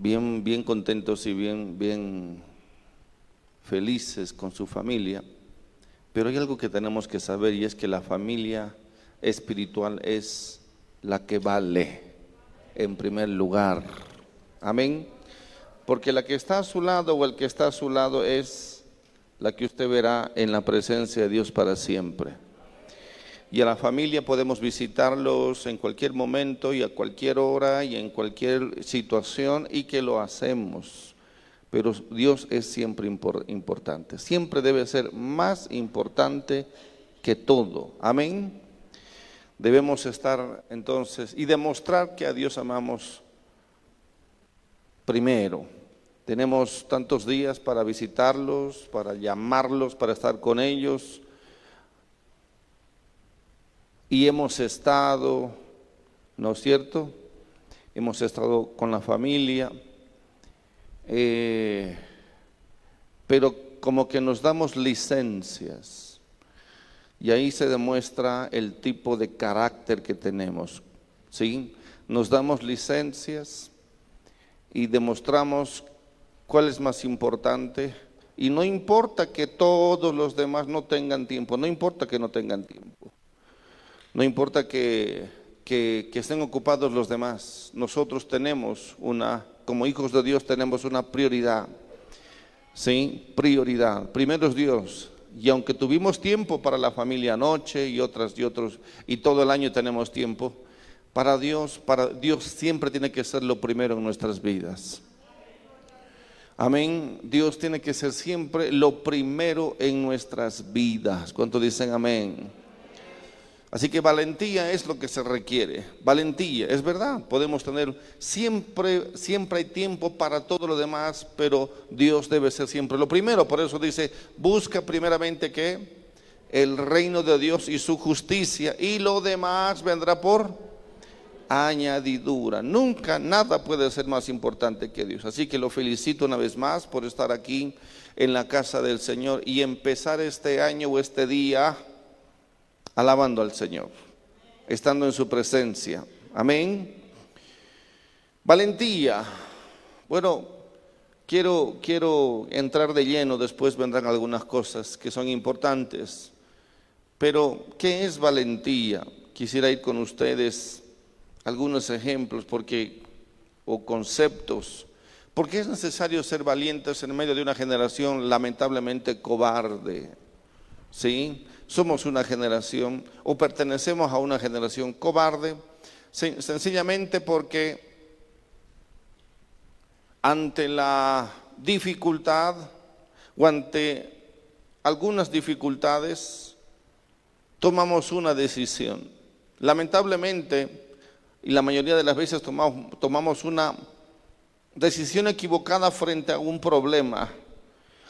bien, bien contentos y bien, bien felices con su familia. Pero hay algo que tenemos que saber y es que la familia espiritual es la que vale en primer lugar. Amén. Porque la que está a su lado o el que está a su lado es la que usted verá en la presencia de Dios para siempre. Y a la familia podemos visitarlos en cualquier momento y a cualquier hora y en cualquier situación y que lo hacemos. Pero Dios es siempre importante, siempre debe ser más importante que todo. Amén. Debemos estar entonces y demostrar que a Dios amamos primero. Tenemos tantos días para visitarlos, para llamarlos, para estar con ellos y hemos estado, ¿no es cierto? Hemos estado con la familia, eh, pero como que nos damos licencias y ahí se demuestra el tipo de carácter que tenemos, ¿sí? Nos damos licencias y demostramos cuál es más importante y no importa que todos los demás no tengan tiempo, no importa que no tengan tiempo. No importa que, estén ocupados los demás, nosotros tenemos una, como hijos de Dios tenemos una prioridad. ¿Sí? Prioridad. Primero es Dios. Y aunque tuvimos tiempo para la familia anoche y otras y otros, y todo el año tenemos tiempo, para Dios, para Dios siempre tiene que ser lo primero en nuestras vidas. Amén. Dios tiene que ser siempre lo primero en nuestras vidas. ¿Cuánto dicen amén? Así que valentía es lo que se requiere. Valentía, es verdad. Podemos tener siempre, siempre hay tiempo para todo lo demás, pero Dios debe ser siempre lo primero. Por eso dice, busca primeramente que el reino de Dios y su justicia y lo demás vendrá por añadidura. Nunca nada puede ser más importante que Dios. Así que lo felicito una vez más por estar aquí en la casa del Señor y empezar este año o este día alabando al Señor, estando en su presencia. Amén. Valentía. Bueno, quiero, quiero entrar de lleno, después vendrán algunas cosas que son importantes. Pero, ¿qué es valentía? Quisiera ir con ustedes algunos ejemplos porque o conceptos. Porque es necesario ser valientes en medio de una generación lamentablemente cobarde. ¿Sí? Somos una generación o pertenecemos a una generación cobarde, sencillamente porque ante la dificultad o ante algunas dificultades tomamos una decisión. Lamentablemente, y la mayoría de las veces tomamos, tomamos una decisión equivocada frente a un problema,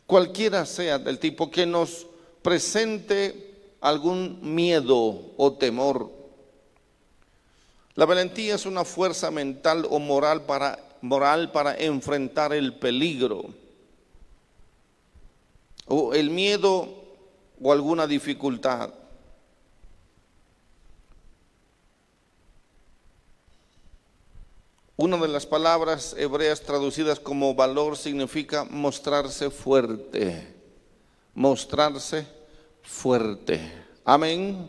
cualquiera sea del tipo que nos presente algún miedo o temor. La valentía es una fuerza mental o moral para, moral para enfrentar el peligro o el miedo o alguna dificultad. Una de las palabras hebreas traducidas como valor significa mostrarse fuerte, mostrarse fuerte. Amén.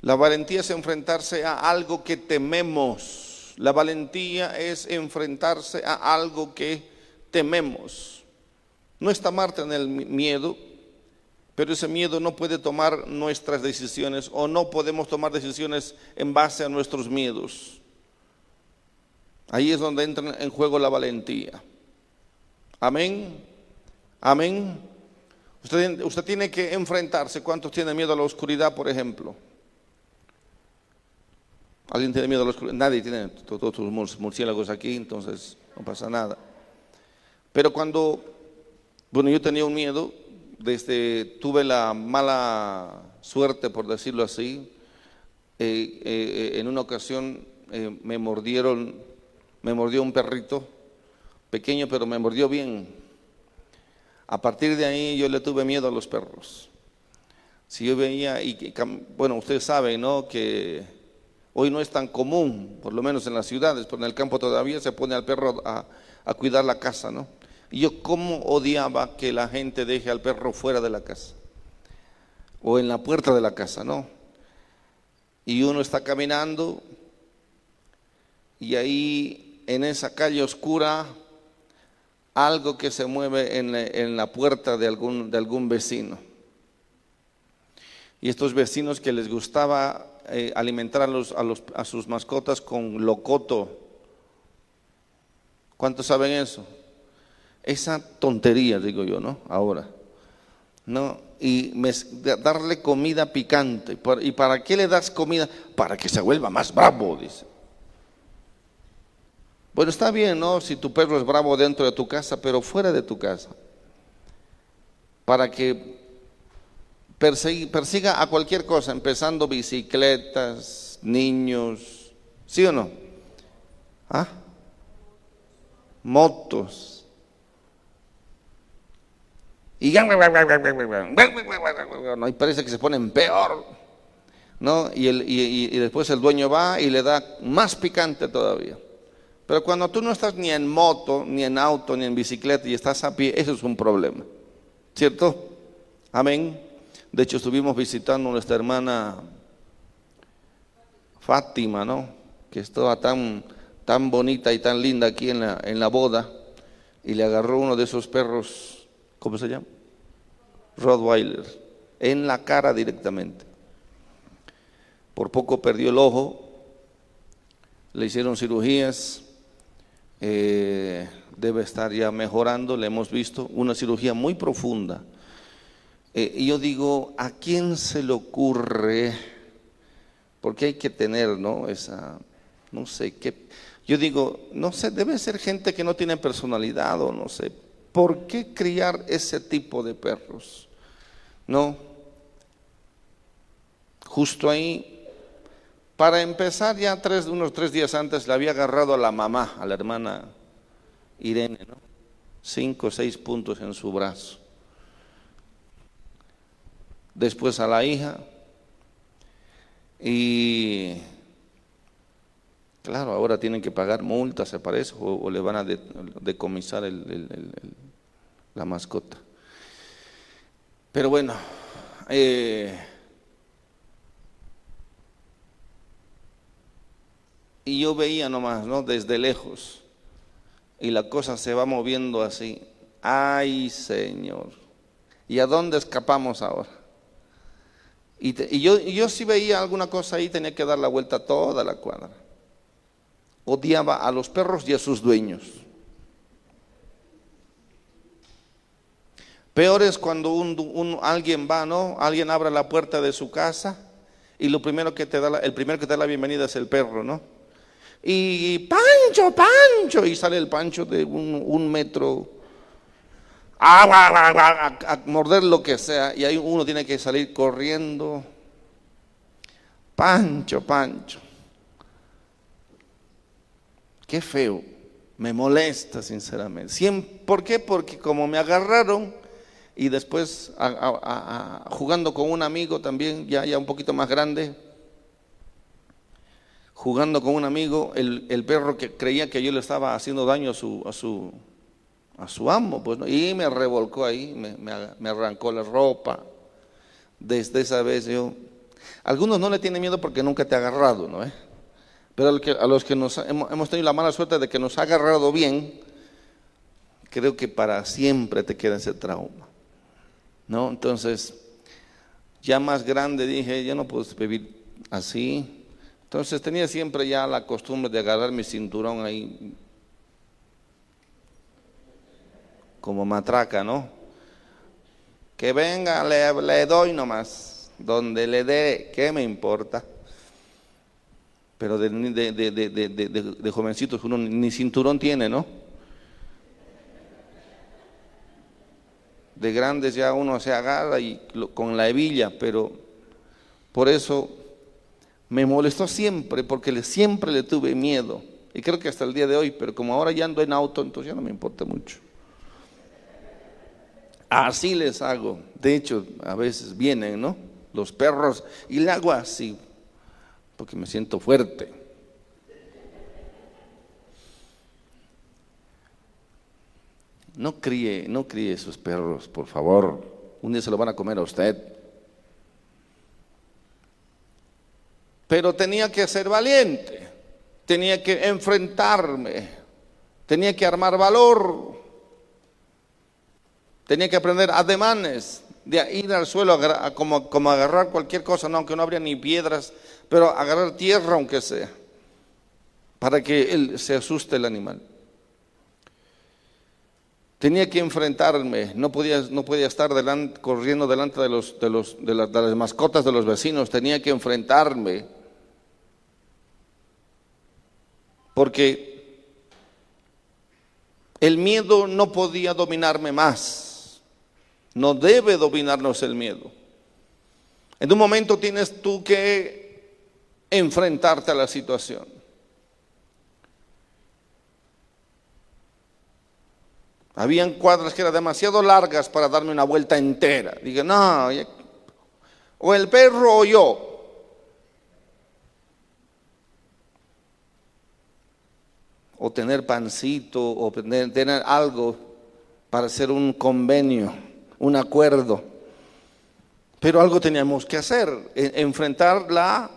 La valentía es enfrentarse a algo que tememos. La valentía es enfrentarse a algo que tememos. No está Marta en el miedo, pero ese miedo no puede tomar nuestras decisiones o no podemos tomar decisiones en base a nuestros miedos. Ahí es donde entra en juego la valentía. Amén. Amén. Usted, tiene que enfrentarse. ¿Cuántos tienen miedo a la oscuridad, por ejemplo? ¿Alguien tiene miedo a la oscuridad? Nadie tiene todos los murciélagos aquí, entonces no pasa nada. Pero cuando, bueno, yo tenía un miedo, desde tuve la mala suerte, por decirlo así, eh, eh, en una ocasión eh, me mordieron, me mordió un perrito, pequeño, pero me mordió bien. A partir de ahí yo le tuve miedo a los perros. Si yo veía, y bueno, ustedes saben, ¿no? Que Hoy no es tan común, por lo menos en las ciudades, pero en el campo todavía se pone al perro a, a cuidar la casa, ¿no? Y yo cómo odiaba que la gente deje al perro fuera de la casa o en la puerta de la casa, ¿no? Y uno está caminando y ahí en esa calle oscura algo que se mueve en la, puerta de algún, de algún vecino. Y estos vecinos que les gustaba eh, alimentar a, los, a sus mascotas con locoto. ¿Cuántos saben eso? Esa tontería, digo yo, ¿no? Ahora. ¿No? Y darle comida picante. ¿Y para qué le das comida? Para que se vuelva más bravo, dice. Bueno, está bien, ¿no? Si tu perro es bravo dentro de tu casa, pero fuera de tu casa. Para que persiga, a cualquier cosa, empezando bicicletas, niños, ¿sí o no? ¿Ah? Motos. Y, no, y parece que se ponen peor. ¿no? Y, el, y después el dueño va y le da más picante todavía. Pero cuando tú no estás ni en moto, ni en auto, ni en bicicleta y estás a pie, eso es un problema. ¿Cierto? Amén. De hecho, estuvimos visitando a nuestra hermana Fátima, ¿no? Que estaba tan, tan bonita y tan linda aquí en la, en la boda. Y le agarró uno de esos perros, ¿cómo se llama? Rottweiler, en la cara directamente. Por poco perdió el ojo, le hicieron cirugías, eh, debe estar ya mejorando, le hemos visto, una cirugía muy profunda. Eh, y yo digo, ¿a quién se le ocurre? Porque hay que tener, ¿no? Esa, no sé, qué. Yo digo, no sé, debe ser gente que no tiene personalidad o no sé. ¿Por qué criar ese tipo de perros? No. Justo ahí para empezar, ya unos tres días antes le había agarrado a la mamá, a la hermana Irene, ¿no? Cinco o seis puntos en su brazo. Después a la hija. Y claro, ahora tienen que pagar multas, se parece, o, le van a decomisar la mascota. Pero bueno, eh, Y yo veía nomás, ¿no? Desde lejos. Y la cosa se va moviendo así. Ay, Señor. ¿Y a dónde escapamos ahora? Y, yo, yo si veía alguna cosa ahí, tenía que dar la vuelta toda la cuadra. Odiaba a los perros y a sus dueños. Peor es cuando un, alguien va, ¿no? Alguien abre la puerta de su casa y lo primero que te da, el primero que te da la bienvenida es el perro, ¿no? Y Pancho, Pancho, y sale el Pancho de un, metro a, morder lo que sea, y ahí uno tiene que salir corriendo. Pancho, Pancho. Qué feo, me molesta sinceramente. ¿Por qué? Porque como me agarraron y después jugando con un amigo también, ya, ya un poquito más grande, jugando con un amigo, el, perro que creía que yo le estaba haciendo daño a su, a su, a su amo, pues, y me revolcó ahí, me, arrancó la ropa. Desde esa vez yo, algunos no le tienen miedo porque nunca te ha agarrado, ¿no? Eh? Pero a los que nos, hemos tenido la mala suerte de que nos ha agarrado bien, creo que para siempre te queda ese trauma, ¿no? Entonces, ya más grande dije, ya no puedo vivir así, entonces tenía siempre ya la costumbre de agarrar mi cinturón ahí como matraca, ¿no? Que venga, le, doy nomás. Donde le dé, ¿qué me importa? Pero de, de, jovencitos uno ni cinturón tiene, ¿no? De grandes ya uno se agarra y con la hebilla, pero por eso me molestó siempre porque siempre le tuve miedo. Y creo que hasta el día de hoy, pero como ahora ya ando en auto, entonces ya no me importa mucho. Así les hago. De hecho, a veces vienen, ¿no? Los perros y le hago así. porque me siento fuerte. No críe, no críe sus perros, por favor. Un día se lo van a comer a usted. Pero tenía que ser valiente, tenía que enfrentarme, tenía que armar valor, tenía que aprender ademanes de ir al suelo como, como agarrar cualquier cosa, no, aunque no habría ni piedras, pero agarrar tierra aunque sea, para que él se asuste el animal. Tenía que enfrentarme, no podía, no podía estar corriendo delante de, los, de, los, de las mascotas de los vecinos, tenía que enfrentarme. Porque el miedo no podía dominarme más. No debe dominarnos el miedo. En un momento tienes tú que enfrentarte a la situación. Habían cuadras que eran demasiado largas para darme una vuelta entera. Dije, no, o el perro o yo. O tener pancito, o tener, algo para hacer un convenio, un acuerdo. Pero algo teníamos que hacer, enfrentar la,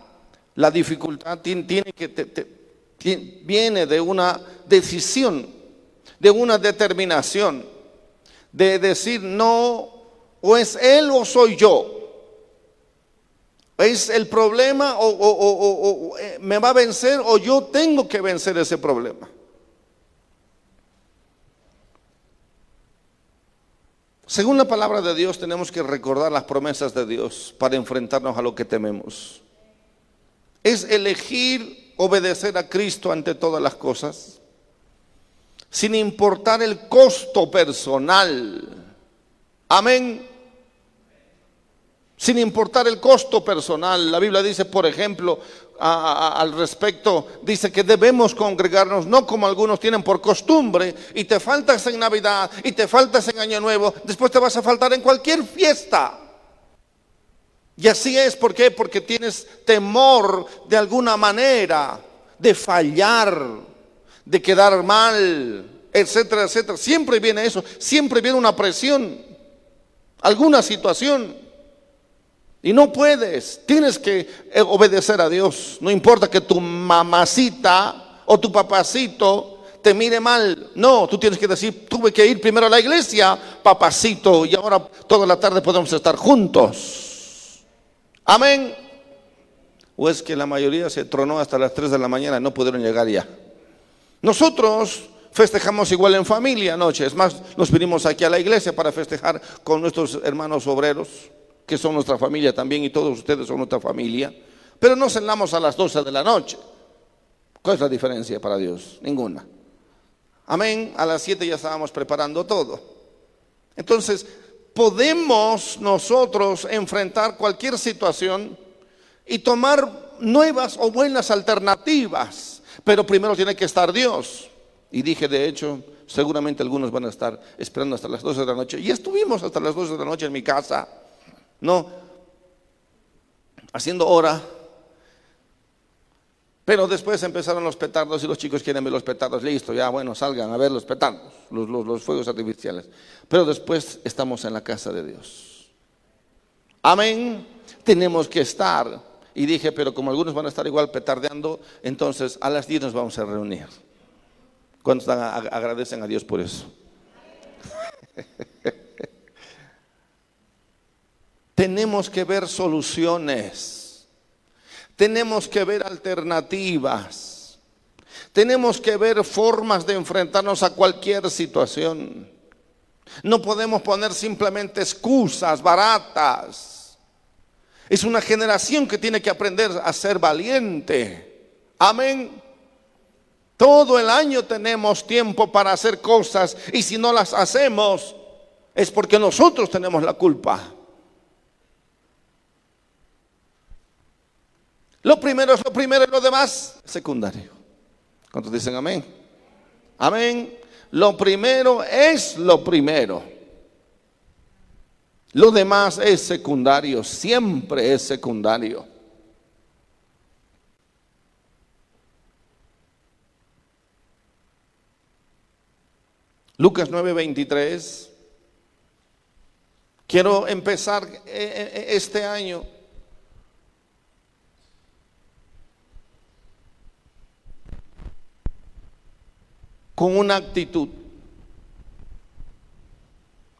la dificultad tiene que, viene de una decisión de una determinación, de decir no, o es él o soy yo. ¿Es el problema o, eh, me va a vencer o yo tengo que vencer ese problema? Según la palabra de Dios tenemos que recordar las promesas de Dios para enfrentarnos a lo que tememos. Es elegir obedecer a Cristo ante todas las cosas sin importar el costo personal. Amén. Sin importar el costo personal. La Biblia dice, por ejemplo, al respecto, dice que debemos congregarnos, no como algunos tienen por costumbre, y te faltas en Navidad, y te faltas en Año Nuevo, después te vas a faltar en cualquier fiesta. Y así es, ¿por qué? Porque tienes temor de alguna manera de fallar de quedar mal, etcétera, etcétera. Siempre viene eso, siempre viene una presión, alguna situación. Y no puedes, tienes que eh, obedecer a Dios. No importa que tu mamacita o tu papacito te mire mal. No, tú tienes que decir, tuve que ir primero a la iglesia, papacito, y ahora toda la tarde podemos estar juntos. Amén. O es que la mayoría se tronó hasta las 3 de la mañana y no pudieron llegar ya. Nosotros festejamos igual en familia anoche. Es más, nos vinimos aquí a la iglesia para festejar con nuestros hermanos obreros, que son nuestra familia también, y todos ustedes son nuestra familia. Pero no cenamos a las 12 de la noche. ¿Cuál es la diferencia para Dios? Ninguna. Amén. A las 7 ya estábamos preparando todo. Entonces, podemos nosotros enfrentar cualquier situación y tomar nuevas o buenas alternativas pero primero tiene que estar Dios. Y dije, de hecho, seguramente algunos van a estar esperando hasta las 12 de la noche. Y estuvimos hasta las 12 de la noche en mi casa, ¿no? Haciendo hora. Pero después empezaron los petardos y los chicos quieren ver los petardos. Listo, ya bueno, salgan a ver los petardos, los, los fuegos artificiales. Pero después estamos en la casa de Dios. Amén. Tenemos que estar y dije, pero como algunos van a estar igual petardeando, entonces a las 10 nos vamos a reunir. ¿Cuántos agradecen a Dios por eso? Tenemos que ver soluciones. Tenemos que ver alternativas. Tenemos que ver formas de enfrentarnos a cualquier situación. No podemos poner simplemente excusas baratas. Es una generación que tiene que aprender a ser valiente. Amén. Todo el año tenemos tiempo para hacer cosas y si no las hacemos es porque nosotros tenemos la culpa. Lo primero es lo primero y lo demás secundario. ¿Cuántos dicen amén? Amén. Lo primero es lo primero. Lo demás es secundario, siempre es secundario. Lucas 9:23. Quiero empezar eh, eh, este año con una actitud.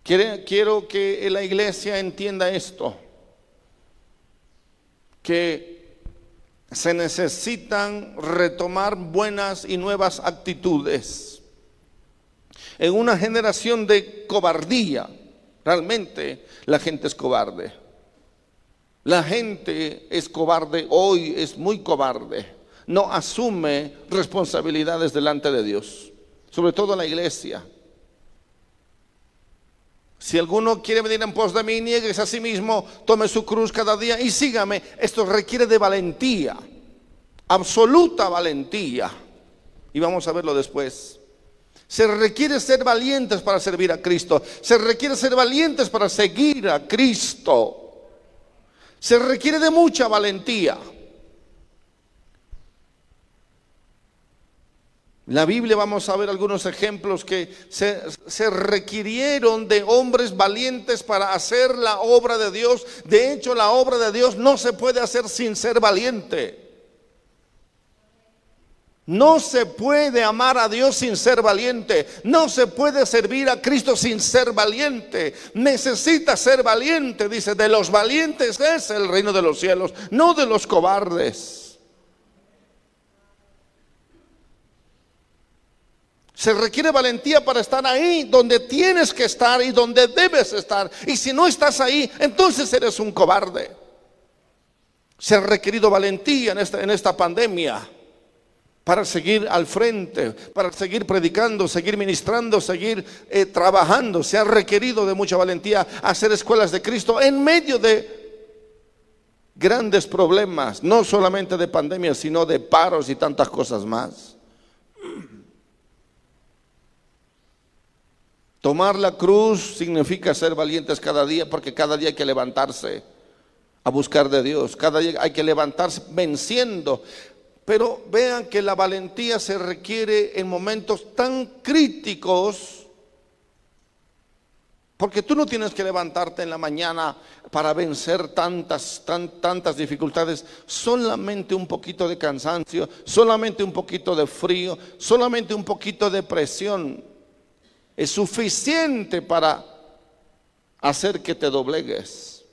Quiero que la iglesia entienda esto, que se necesitan retomar buenas y nuevas actitudes. En una generación de cobardía, realmente la gente es cobarde. La gente es cobarde, hoy es muy cobarde. No asume responsabilidades delante de Dios, sobre todo la iglesia. Si alguno quiere venir en pos de mí, niegues a sí mismo, tome su cruz cada día y sígame. Esto requiere de valentía, absoluta valentía. Y vamos a verlo después. Se requiere ser valientes para servir a Cristo. Se requiere ser valientes para seguir a Cristo. Se requiere de mucha valentía. La Biblia vamos a ver algunos ejemplos que se, se, requirieron de hombres valientes para hacer la obra de Dios. De hecho, la obra de Dios no se puede hacer sin ser valiente. No se puede amar a Dios sin ser valiente. No se puede servir a Cristo sin ser valiente. Necesita ser valiente, dice, de los valientes es el reino de los cielos, no de los cobardes. Se requiere valentía para estar ahí donde tienes que estar y donde debes estar. Y si no estás ahí, entonces eres un cobarde. Se ha requerido valentía en esta, pandemia para seguir al frente, para seguir predicando, seguir ministrando, seguir eh, trabajando. Se ha requerido de mucha valentía hacer escuelas de Cristo en medio de grandes problemas, no solamente de pandemia, sino de paros y tantas cosas más. Tomar la cruz significa ser valientes cada día porque cada día hay que levantarse a buscar de Dios. Cada día hay que levantarse venciendo. Pero vean que la valentía se requiere en momentos tan críticos porque tú no tienes que levantarte en la mañana para vencer tantas, tantas dificultades. Solamente un poquito de cansancio, solamente un poquito de frío, solamente un poquito de presión es suficiente para hacer que te doblegues.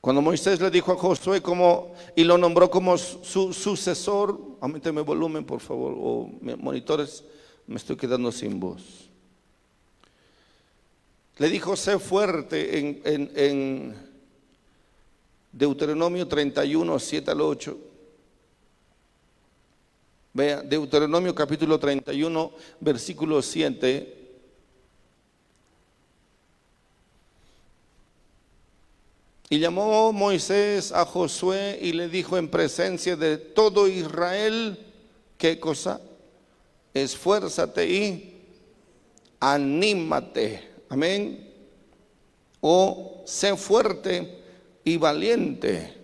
Cuando Moisés le dijo a Josué como, y lo nombró como su sucesor, aumenteme volumen por favor, o monitores, me estoy quedando sin voz. Le dijo, sé fuerte en, en, en Deuteronomio 31, 7 al 8. Vea, Deuteronomio capítulo 31, versículo 7. Y llamó Moisés a Josué y le dijo en presencia de todo Israel, ¿qué cosa? Esfuérzate y anímate. Amén. O sé fuerte y valiente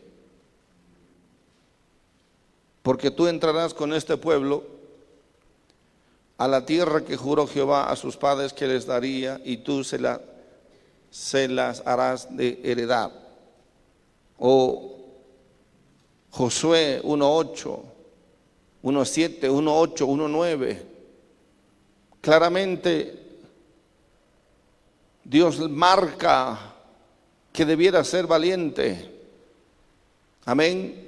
porque tú entrarás con este pueblo a la tierra que juró Jehová a sus padres que les daría, y tú se, la, se las harás de heredad. O Josué 1.8, 1.7, 1.8, 1.9. Claramente Dios marca que debiera ser valiente. Amén.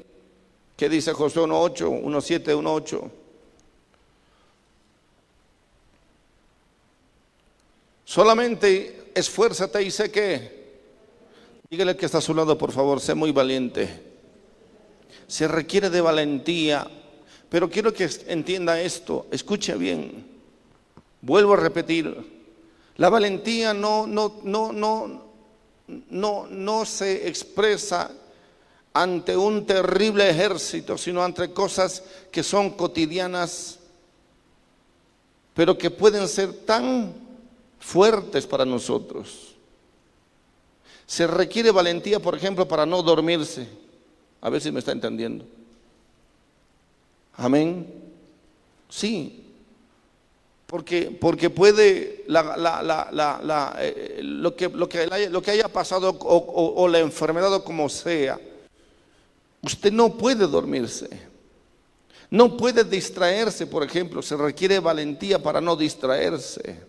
¿Qué dice Josué 1.8, 1.7, 1.8? Solamente esfuérzate y sé que, dígale que está a su lado, por favor, sé muy valiente. Se requiere de valentía, pero quiero que entienda esto, escuche bien. Vuelvo a repetir, la valentía no, no, no, no, no, no se expresa ante un terrible ejército, sino ante cosas que son cotidianas, pero que pueden ser tan fuertes para nosotros. Se requiere valentía, por ejemplo, para no dormirse. A ver si me está entendiendo. Amén. Sí. Porque, porque puede lo que haya pasado o, o la enfermedad o como sea, usted no puede dormirse. No puede distraerse, por ejemplo. Se requiere valentía para no distraerse.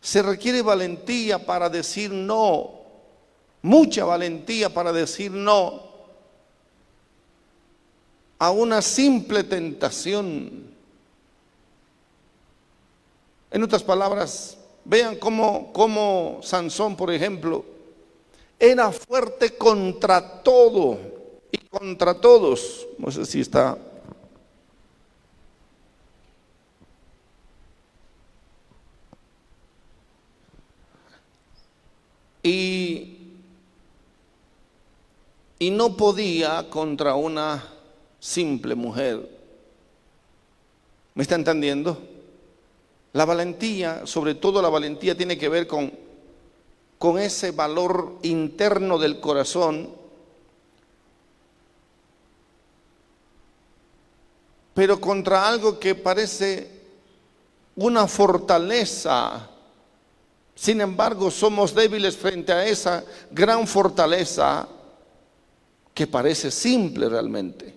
Se requiere valentía para decir no. Mucha valentía para decir no a una simple tentación. En otras palabras, vean cómo, cómo Sansón, por ejemplo, era fuerte contra todo contra todos. No sé si está Y, y no podía contra una simple mujer. ¿Me está entendiendo? La valentía, sobre todo la valentía, tiene que ver con, con ese valor interno del corazón, pero contra algo que parece una fortaleza sin embargo, somos débiles frente a esa gran fortaleza que parece simple realmente.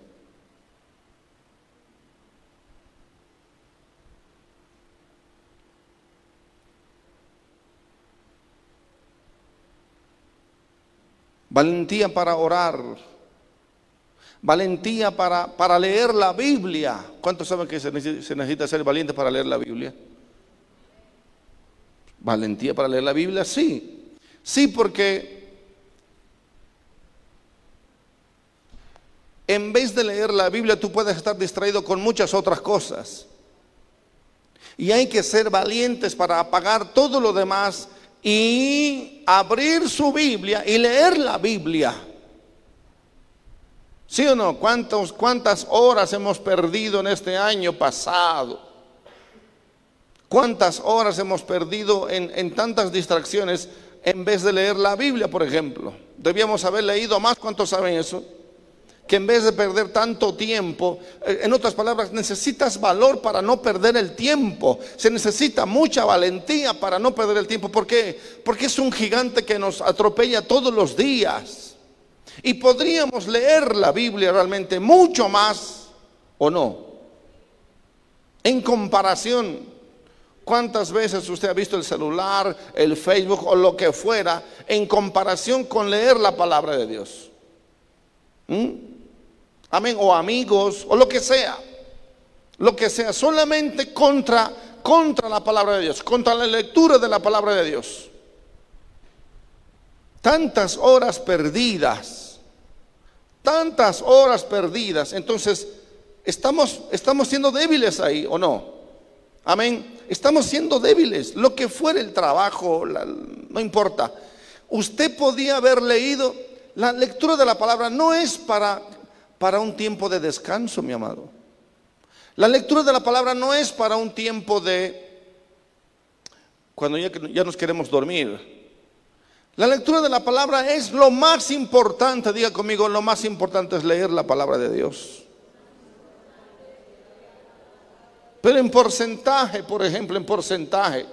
Valentía para orar. Valentía para, para leer la Biblia. ¿Cuántos saben que se necesita ser valiente para leer la Biblia? ¿Valentía para leer la Biblia? Sí. Sí, porque en vez de leer la Biblia tú puedes estar distraído con muchas otras cosas. Y hay que ser valientes para apagar todo lo demás y abrir su Biblia y leer la Biblia. ¿Sí o no? ¿Cuántas horas hemos perdido en este año pasado? ¿Cuántas horas hemos perdido en, tantas distracciones en vez de leer la Biblia, por ejemplo? Debíamos haber leído más. ¿Cuántos saben eso? Que en vez de perder tanto tiempo, eh, en otras palabras, necesitas valor para no perder el tiempo. Se necesita mucha valentía para no perder el tiempo. ¿Por qué? Porque es un gigante que nos atropella todos los días. Y podríamos leer la Biblia realmente mucho más o no. En comparación ¿Cuántas veces usted ha visto el celular, el Facebook o lo que fuera en comparación con leer la palabra de Dios? ¿Mm? Amén. O amigos, o lo que sea. Lo que sea, solamente contra, contra la palabra de Dios, contra la lectura de la palabra de Dios. Tantas horas perdidas, tantas horas perdidas. Entonces, ¿estamos, estamos siendo débiles ahí o no? Amén. Estamos siendo débiles. Lo que fuera el trabajo, no importa. Usted podía haber leído, la lectura de la palabra no es para, para un tiempo de descanso, mi amado. La lectura de la palabra no es para un tiempo de cuando ya, ya nos queremos dormir. La lectura de la palabra es lo más importante, diga conmigo, lo más importante es leer la palabra de Dios. Pero en porcentaje, por ejemplo, en porcentaje.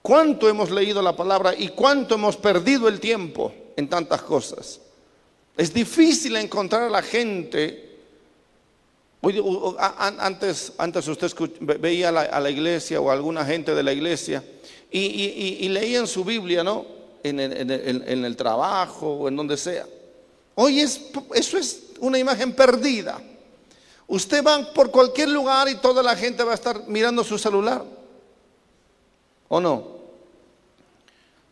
¿Cuánto hemos leído la palabra y cuánto hemos perdido el tiempo en tantas cosas? Es difícil encontrar a la gente. Antes, antes usted veía a la, iglesia o alguna gente de la iglesia y, leían su Biblia, ¿no? En, en el trabajo o en donde sea. Hoy es, eso es una imagen perdida. Usted va por cualquier lugar y toda la gente va a estar mirando su celular. ¿O no?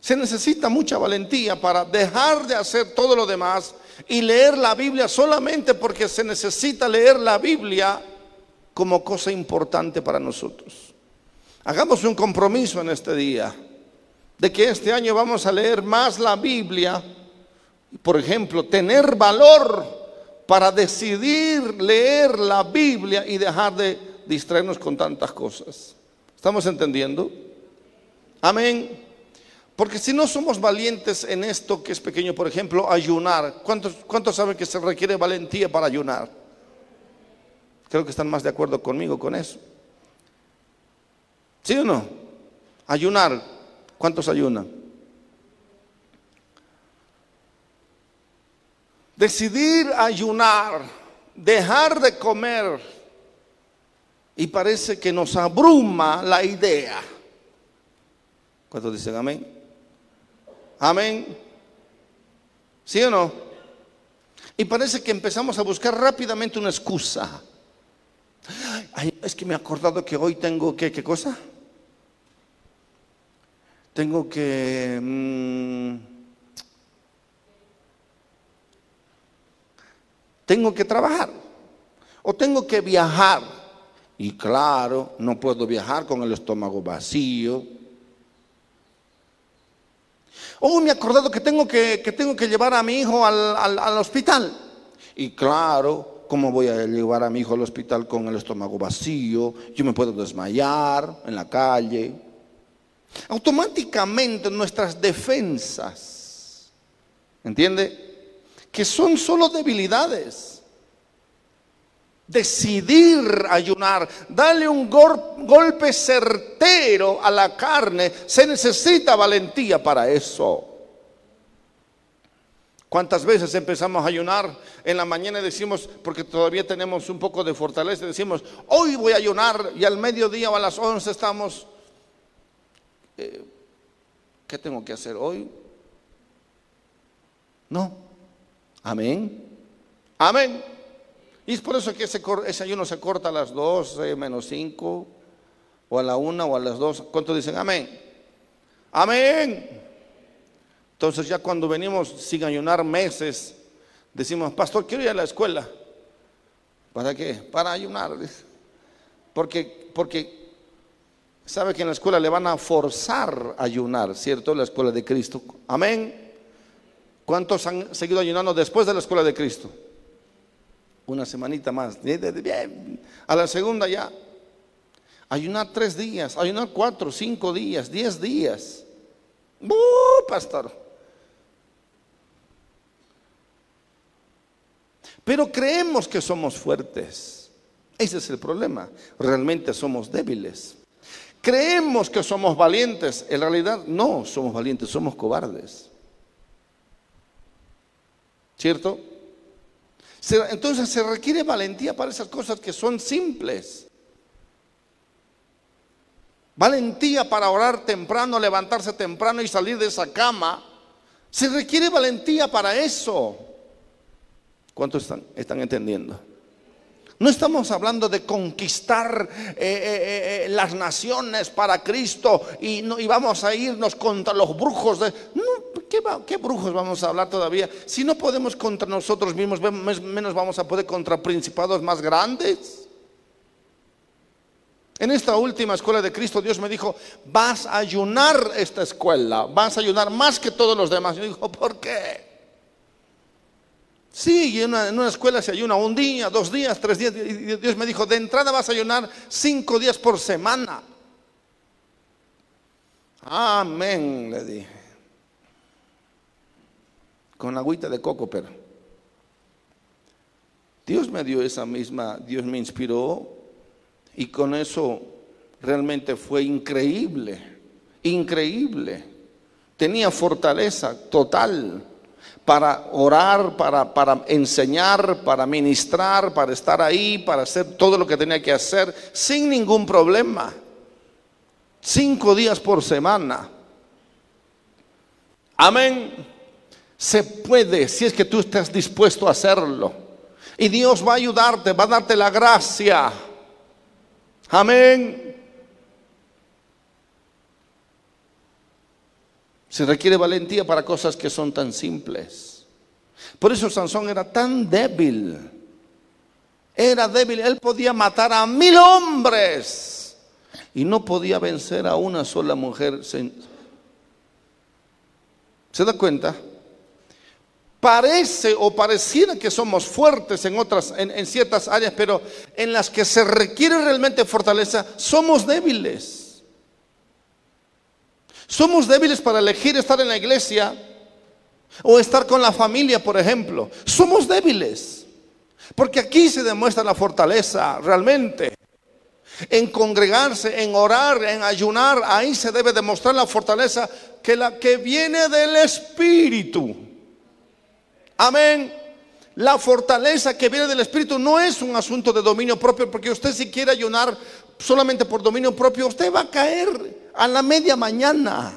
Se necesita mucha valentía para dejar de hacer todo lo demás y leer la Biblia solamente porque se necesita leer la Biblia como cosa importante para nosotros. Hagamos un compromiso en este día de que este año vamos a leer más la Biblia, por ejemplo, tener valor para decidir leer la Biblia y dejar de distraernos con tantas cosas. ¿Estamos entendiendo? Amén. Porque si no somos valientes en esto que es pequeño, por ejemplo, ayunar, ¿cuántos, cuántos saben que se requiere valentía para ayunar? Creo que están más de acuerdo conmigo con eso. ¿Sí o no? Ayunar, ¿cuántos ayunan? Decidir ayunar, dejar de comer, y parece que nos abruma la idea. ¿Cuántos dicen amén? Amén. ¿Sí o no? Y parece que empezamos a buscar rápidamente una excusa. es que me he acordado que hoy tengo que, ¿qué cosa? Tengo que... Mm, tengo que trabajar. O tengo que viajar. Y claro, no puedo viajar con el estómago vacío Oh, me he acordado que tengo que, tengo que llevar a mi hijo al, al hospital. Y claro, ¿cómo voy a llevar a mi hijo al hospital con el estómago vacío? Yo me puedo desmayar en la calle. Automáticamente nuestras defensas, ¿entiende? Que son solo debilidades decidir ayunar, darle un golpe certero a la carne, se necesita valentía para eso. ¿Cuántas veces empezamos a ayunar en la mañana decimos, porque todavía tenemos un poco de fortaleza, decimos, hoy voy a ayunar y al mediodía o a las 11 estamos, eh, ¿qué tengo que hacer hoy? No. Amén. Amén. Y es por eso que ese, ayuno se corta a las 12 menos 5, o a la 1 o a las 2. ¿Cuántos dicen amén? Amén. Entonces ya cuando venimos sin ayunar meses, decimos, pastor, quiero ir a la escuela. ¿Para qué? Para ayunar. Porque, porque sabe que en la escuela le van a forzar a ayunar, ¿cierto? La escuela de Cristo. Amén. ¿Cuántos han seguido ayunando después de la escuela de Cristo? Una semanita más. A la segunda ya. Ayunar tres días, ayunar cuatro, cinco días, diez días. ¡Uh, pastor! Pero creemos que somos fuertes. Ese es el problema. Realmente somos débiles. Creemos que somos valientes. En realidad no somos valientes, somos cobardes. ¿Cierto? Entonces se requiere valentía para esas cosas que son simples. Valentía para orar temprano, levantarse temprano y salir de esa cama. Se requiere valentía para eso. ¿Cuántos están, están entendiendo? No estamos hablando de conquistar eh, eh, eh, las naciones para Cristo y, vamos a irnos contra los brujos. De, ¿qué, brujos vamos a hablar todavía? Si no podemos contra nosotros mismos, menos vamos a poder contra principados más grandes. En esta última escuela de Cristo, Dios me dijo, vas a ayunar esta escuela, vas a ayunar más que todos los demás. Yo digo, ¿por qué? Sí, en una, escuela se ayuna un día, dos días, tres días. Y Dios me dijo, de entrada vas a ayunar cinco días por semana. Amén, le dije. Con agüita de coco, pero. Dios me dio esa misma, Dios me inspiró y con eso realmente fue increíble, increíble. Tenía fortaleza total para orar, para, para enseñar, para ministrar, para estar ahí, para hacer todo lo que tenía que hacer sin ningún problema. Cinco días por semana. Amén. Se puede si es que tú estás dispuesto a hacerlo. Y Dios va a ayudarte, va a darte la gracia. Amén. Se requiere valentía para cosas que son tan simples. Por eso Sansón era tan débil. Era débil. Él podía matar a mil hombres y no podía vencer a una sola mujer. ¿Se, da cuenta? Parece o pareciera que somos fuertes en otras, en, en ciertas áreas, pero en las que se requiere realmente fortaleza, somos débiles. Somos débiles para elegir estar en la iglesia o estar con la familia, por ejemplo. Somos débiles. Porque aquí se demuestra la fortaleza realmente. En congregarse, en orar, en ayunar, ahí se debe demostrar la fortaleza que la que viene del Espíritu. Amén. La fortaleza que viene del Espíritu no es un asunto de dominio propio, porque usted si quiere ayunar solamente por dominio propio, usted va a caer a la media mañana.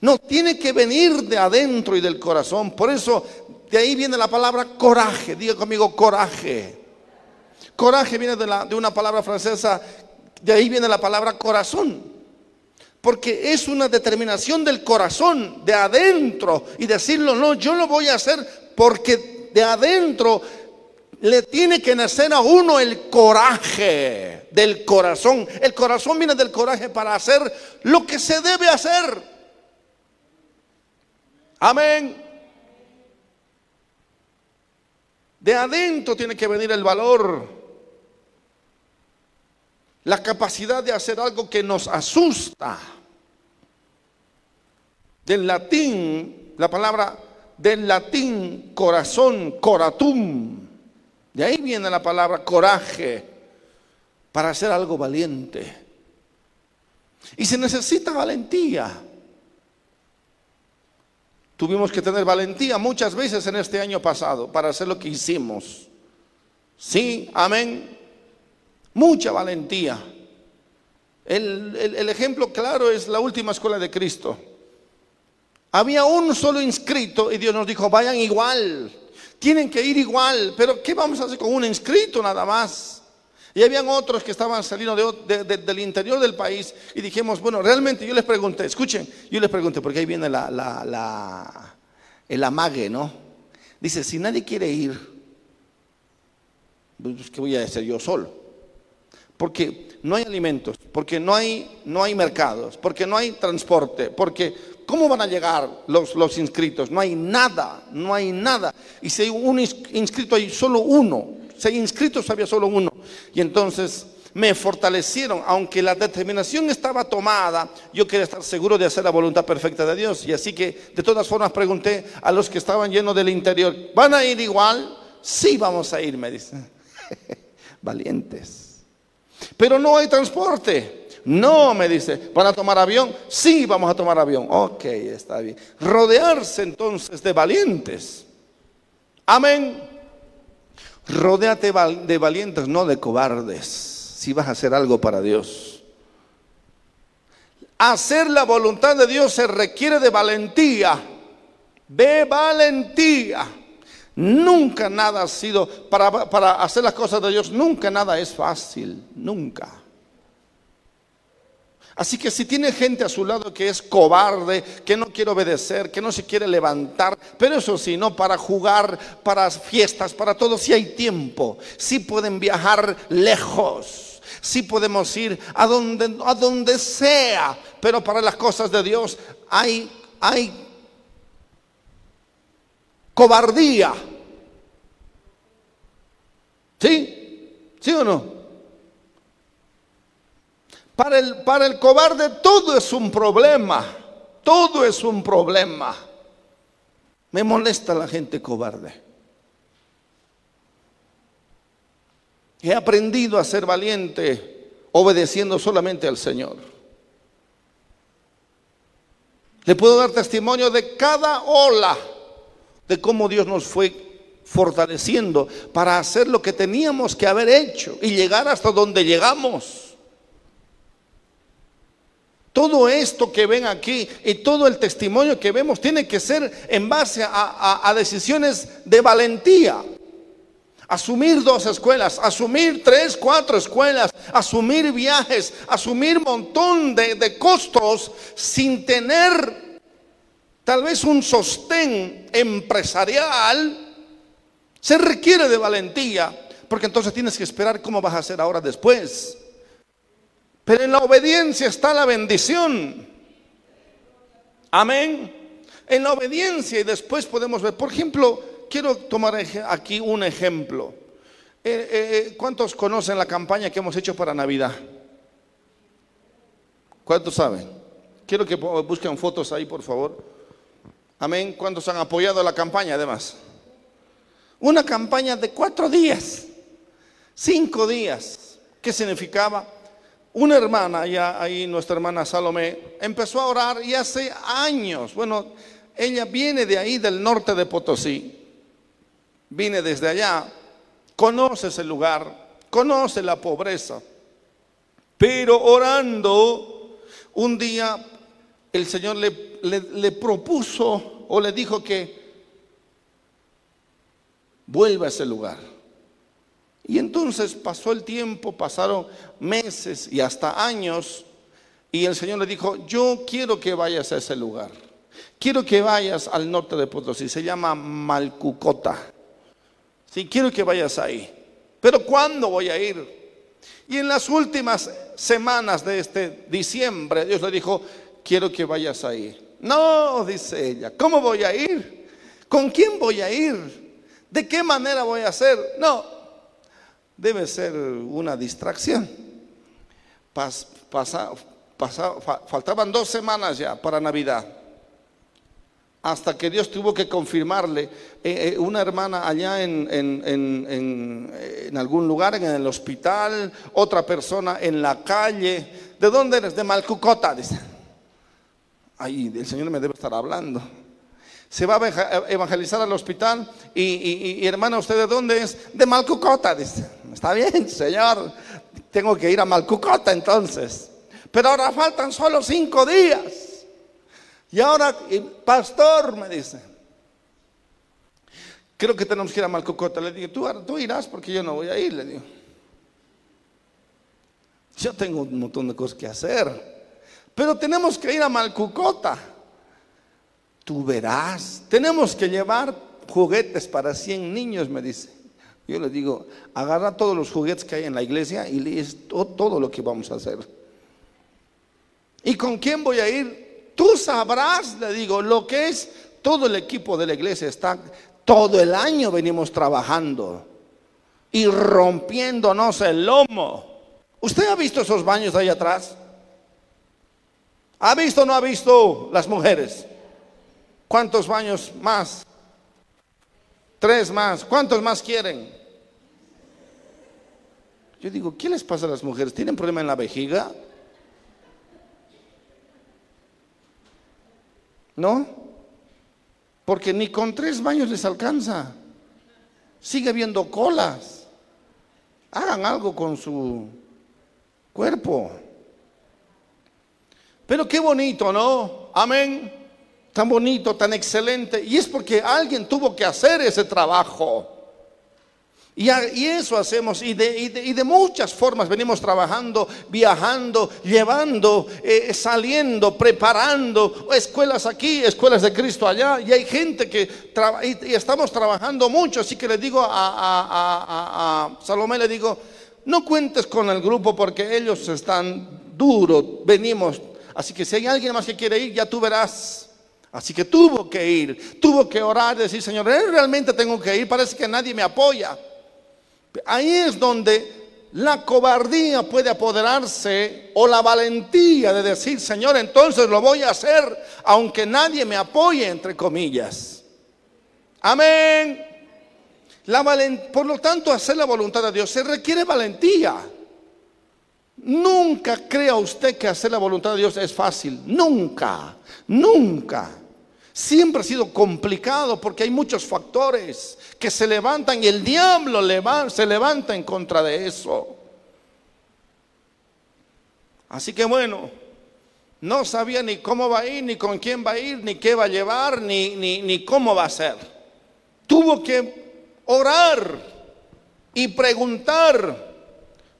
No, tiene que venir de adentro y del corazón. Por eso de ahí viene la palabra coraje. Diga conmigo coraje. Coraje viene de, una palabra francesa, de ahí viene la palabra corazón. Porque es una determinación del corazón, de adentro, y decirlo, no, yo lo voy a hacer porque de adentro le tiene que nacer a uno el coraje del corazón. El corazón viene del coraje para hacer lo que se debe hacer. Amén. De adentro tiene que venir el valor. La capacidad de hacer algo que nos asusta. Del latín, la palabra del latín corazón, coratum de ahí viene la palabra coraje para hacer algo valiente. Y se necesita valentía. Tuvimos que tener valentía muchas veces en este año pasado para hacer lo que hicimos. Sí, amén. Mucha valentía. El, el, ejemplo claro es la última escuela de Cristo. Había un solo inscrito y Dios nos dijo, vayan igual tienen que ir igual, pero ¿qué vamos a hacer con un inscrito nada más? Y habían otros que estaban saliendo del interior del país y dijimos, bueno, realmente yo les pregunté, escuchen, yo les pregunté, porque ahí viene la, la, el amague, ¿no? Dice, si nadie quiere ir, pues ¿qué voy a hacer yo solo? Porque no hay alimentos, porque no hay, no hay mercados, porque no hay transporte, porque ¿Cómo van a llegar los, los inscritos? No hay nada, no hay nada. Y si hay un inscrito, hay solo uno. Si hay inscritos, había solo uno. Y entonces me fortalecieron, aunque la determinación estaba tomada, yo quería estar seguro de hacer la voluntad perfecta de Dios. Y así que de todas formas pregunté a los que estaban llenos del interior, ¿van a ir igual? Sí, vamos a ir, me dicen. Valientes. Pero no hay transporte. No, me dice, ¿van a tomar avión? Sí, vamos a tomar avión. Ok, está bien. Rodearse entonces de valientes. Amén. Rodéate de valientes, no de cobardes, si vas a hacer algo para Dios. Hacer la voluntad de Dios se requiere de valentía, de valentía. Nunca nada ha sido, para, para hacer las cosas de Dios, nunca nada es fácil, nunca. Así que si tiene gente a su lado que es cobarde, que no quiere obedecer, que no se quiere levantar, pero eso sí, no para jugar, para fiestas, para todo, si hay tiempo, si pueden viajar lejos, si podemos ir a donde, a donde sea, pero para las cosas de Dios hay, hay cobardía. ¿Sí? ¿Sí o no? Para el, para el cobarde todo es un problema, todo es un problema. Me molesta la gente cobarde. He aprendido a ser valiente obedeciendo solamente al Señor. Le puedo dar testimonio de cada ola, de cómo Dios nos fue fortaleciendo para hacer lo que teníamos que haber hecho y llegar hasta donde llegamos. Todo esto que ven aquí y todo el testimonio que vemos tiene que ser en base a, decisiones de valentía. Asumir dos escuelas, asumir tres, cuatro escuelas, asumir viajes, asumir montón de, de costos sin tener tal vez un sostén empresarial, se requiere de valentía, porque entonces tienes que esperar cómo vas a hacer ahora después. Pero en la obediencia está la bendición. Amén. En la obediencia y después podemos ver, por ejemplo, quiero tomar aquí un ejemplo. Eh, eh, eh, ¿Cuántos conocen la campaña que hemos hecho para Navidad? ¿Cuántos saben? Quiero que busquen fotos ahí, por favor. Amén. ¿Cuántos han apoyado la campaña además? Una campaña de cuatro días, cinco días. ¿Qué significaba? Una hermana, ya ahí nuestra hermana Salomé, empezó a orar y hace años, bueno, ella viene de ahí, del norte de Potosí, viene desde allá, conoce ese lugar, conoce la pobreza, pero orando, un día el Señor le, le, propuso o le dijo que vuelva a ese lugar. Y entonces pasó el tiempo, pasaron meses y hasta años, y el Señor le dijo, yo quiero que vayas a ese lugar. Quiero que vayas al norte de Potosí, se llama Malcucota. Sí, quiero que vayas ahí. Pero ¿cuándo voy a ir? Y en las últimas semanas de este diciembre, Dios le dijo, quiero que vayas ahí. No, dice ella, ¿cómo voy a ir? ¿Con quién voy a ir? ¿De qué manera voy a hacer? No, debe ser una distracción. faltaban dos semanas ya para Navidad. Hasta que Dios tuvo que confirmarle. Eh, eh, una hermana allá en, en, algún lugar, en el hospital, otra persona en la calle. ¿De dónde eres? De Malcucota, dice. Ahí el Señor me debe estar hablando se va a evangelizar al hospital y, hermana, ¿usted de dónde es? De Malcucota, dice. Está bien, Señor, tengo que ir a Malcucota entonces. Pero ahora faltan solo cinco días. Y ahora, pastor, me dice, creo que tenemos que ir a Malcucota. Le digo, tú, tú irás porque yo no voy a ir, le digo. Yo tengo un montón de cosas que hacer. Pero tenemos que ir a Malcucota tú verás, tenemos que llevar juguetes para 100 niños, me dice. Yo le digo, agarra todos los juguetes que hay en la iglesia y lees todo, todo lo que vamos a hacer. ¿Y con quién voy a ir? Tú sabrás, le digo, lo que es todo el equipo de la iglesia. Está todo el año venimos trabajando y rompiéndonos el lomo. ¿Usted ha visto esos baños ahí atrás? ¿Ha visto o no ha visto las mujeres? ¿Cuántos baños más? Tres más. ¿Cuántos más quieren? Yo digo, ¿qué les pasa a las mujeres? ¿Tienen problema en la vejiga? ¿No? Porque ni con tres baños les alcanza. Sigue habiendo colas. Hagan algo con su cuerpo. Pero qué bonito, ¿no? Amén tan bonito, tan excelente. Y es porque alguien tuvo que hacer ese trabajo. Y, eso hacemos, y de, muchas formas venimos trabajando, viajando, llevando, eh, saliendo, preparando escuelas aquí, escuelas de Cristo allá, y hay gente que y, estamos trabajando mucho, así que le digo a, Salomé, le digo, no cuentes con el grupo porque ellos están duros, venimos, así que si hay alguien más que quiere ir, ya tú verás. Así que tuvo que ir, tuvo que orar, decir, Señor, realmente tengo que ir, parece que nadie me apoya. Ahí es donde la cobardía puede apoderarse o la valentía de decir, Señor, entonces lo voy a hacer, aunque nadie me apoye, entre comillas. Amén. Por lo tanto, hacer la voluntad de Dios se requiere valentía. Nunca crea usted que hacer la voluntad de Dios es fácil. Nunca, nunca. Siempre ha sido complicado porque hay muchos factores que se levantan y el diablo se levanta en contra de eso. Así que bueno, no sabía ni cómo va a ir, ni con quién va a ir, ni qué va a llevar, ni, ni, ni cómo va a ser. Tuvo que orar y preguntar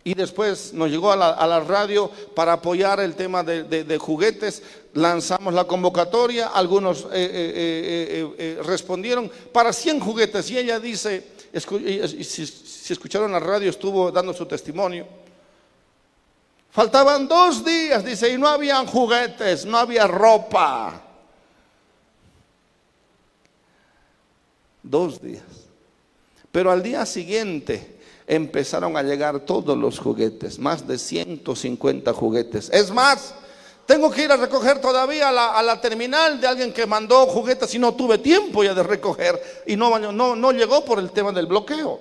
y después nos llegó a la, radio para apoyar el tema de, juguetes. Lanzamos la convocatoria, algunos eh, eh, eh, respondieron para 100 juguetes. Y ella dice, si, si escucharon la radio, estuvo dando su testimonio. Faltaban dos días, dice, y no habían juguetes, no había ropa. Dos días. Pero al día siguiente empezaron a llegar todos los juguetes, más de 150 juguetes. Es más, tengo que ir a recoger todavía a la, terminal de alguien que mandó juguetes y no tuve tiempo ya de recoger y no, no, no llegó por el tema del bloqueo.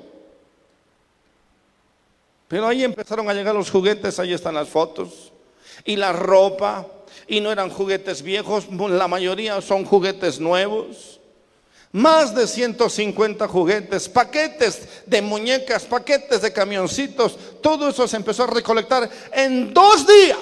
Pero ahí empezaron a llegar los juguetes, ahí están las fotos y la ropa y no eran juguetes viejos, la mayoría son juguetes nuevos. Más de 150 juguetes, paquetes de muñecas, paquetes de camioncitos, todo eso se empezó a recolectar en dos días.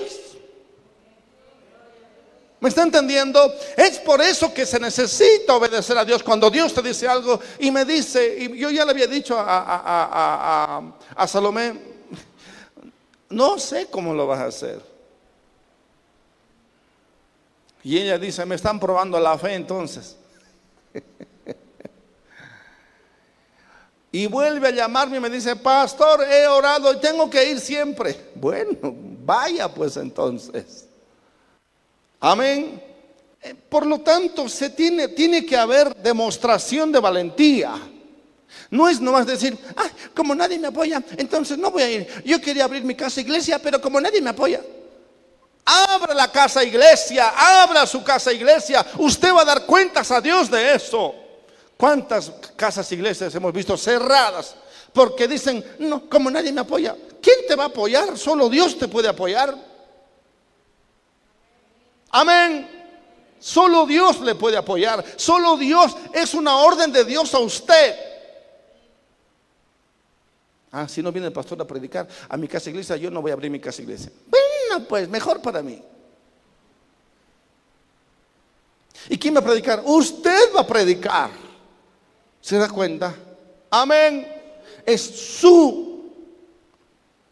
¿Me está entendiendo? Es por eso que se necesita obedecer a Dios. Cuando Dios te dice algo y me dice, y yo ya le había dicho a, a Salomé, no sé cómo lo vas a hacer. Y ella dice, me están probando la fe entonces. y vuelve a llamarme y me dice, pastor, he orado y tengo que ir siempre. Bueno, vaya pues entonces. Amén. Eh, por lo tanto, se tiene, tiene que haber demostración de valentía. No es nomás decir, ah, como nadie me apoya, entonces no voy a ir. Yo quería abrir mi casa iglesia, pero como nadie me apoya, Abra la casa iglesia, abra su casa iglesia. Usted va a dar cuentas a Dios de eso. ¿Cuántas casas iglesias hemos visto cerradas? Porque dicen, no, como nadie me apoya. ¿Quién te va a apoyar? Solo Dios te puede apoyar. Amén. Solo Dios le puede apoyar. Solo Dios es una orden de Dios a usted. Ah, si no viene el pastor a predicar a mi casa iglesia, yo no voy a abrir mi casa iglesia. Bueno, pues mejor para mí. ¿Y quién va a predicar? Usted va a predicar. ¿Se da cuenta? Amén. Es su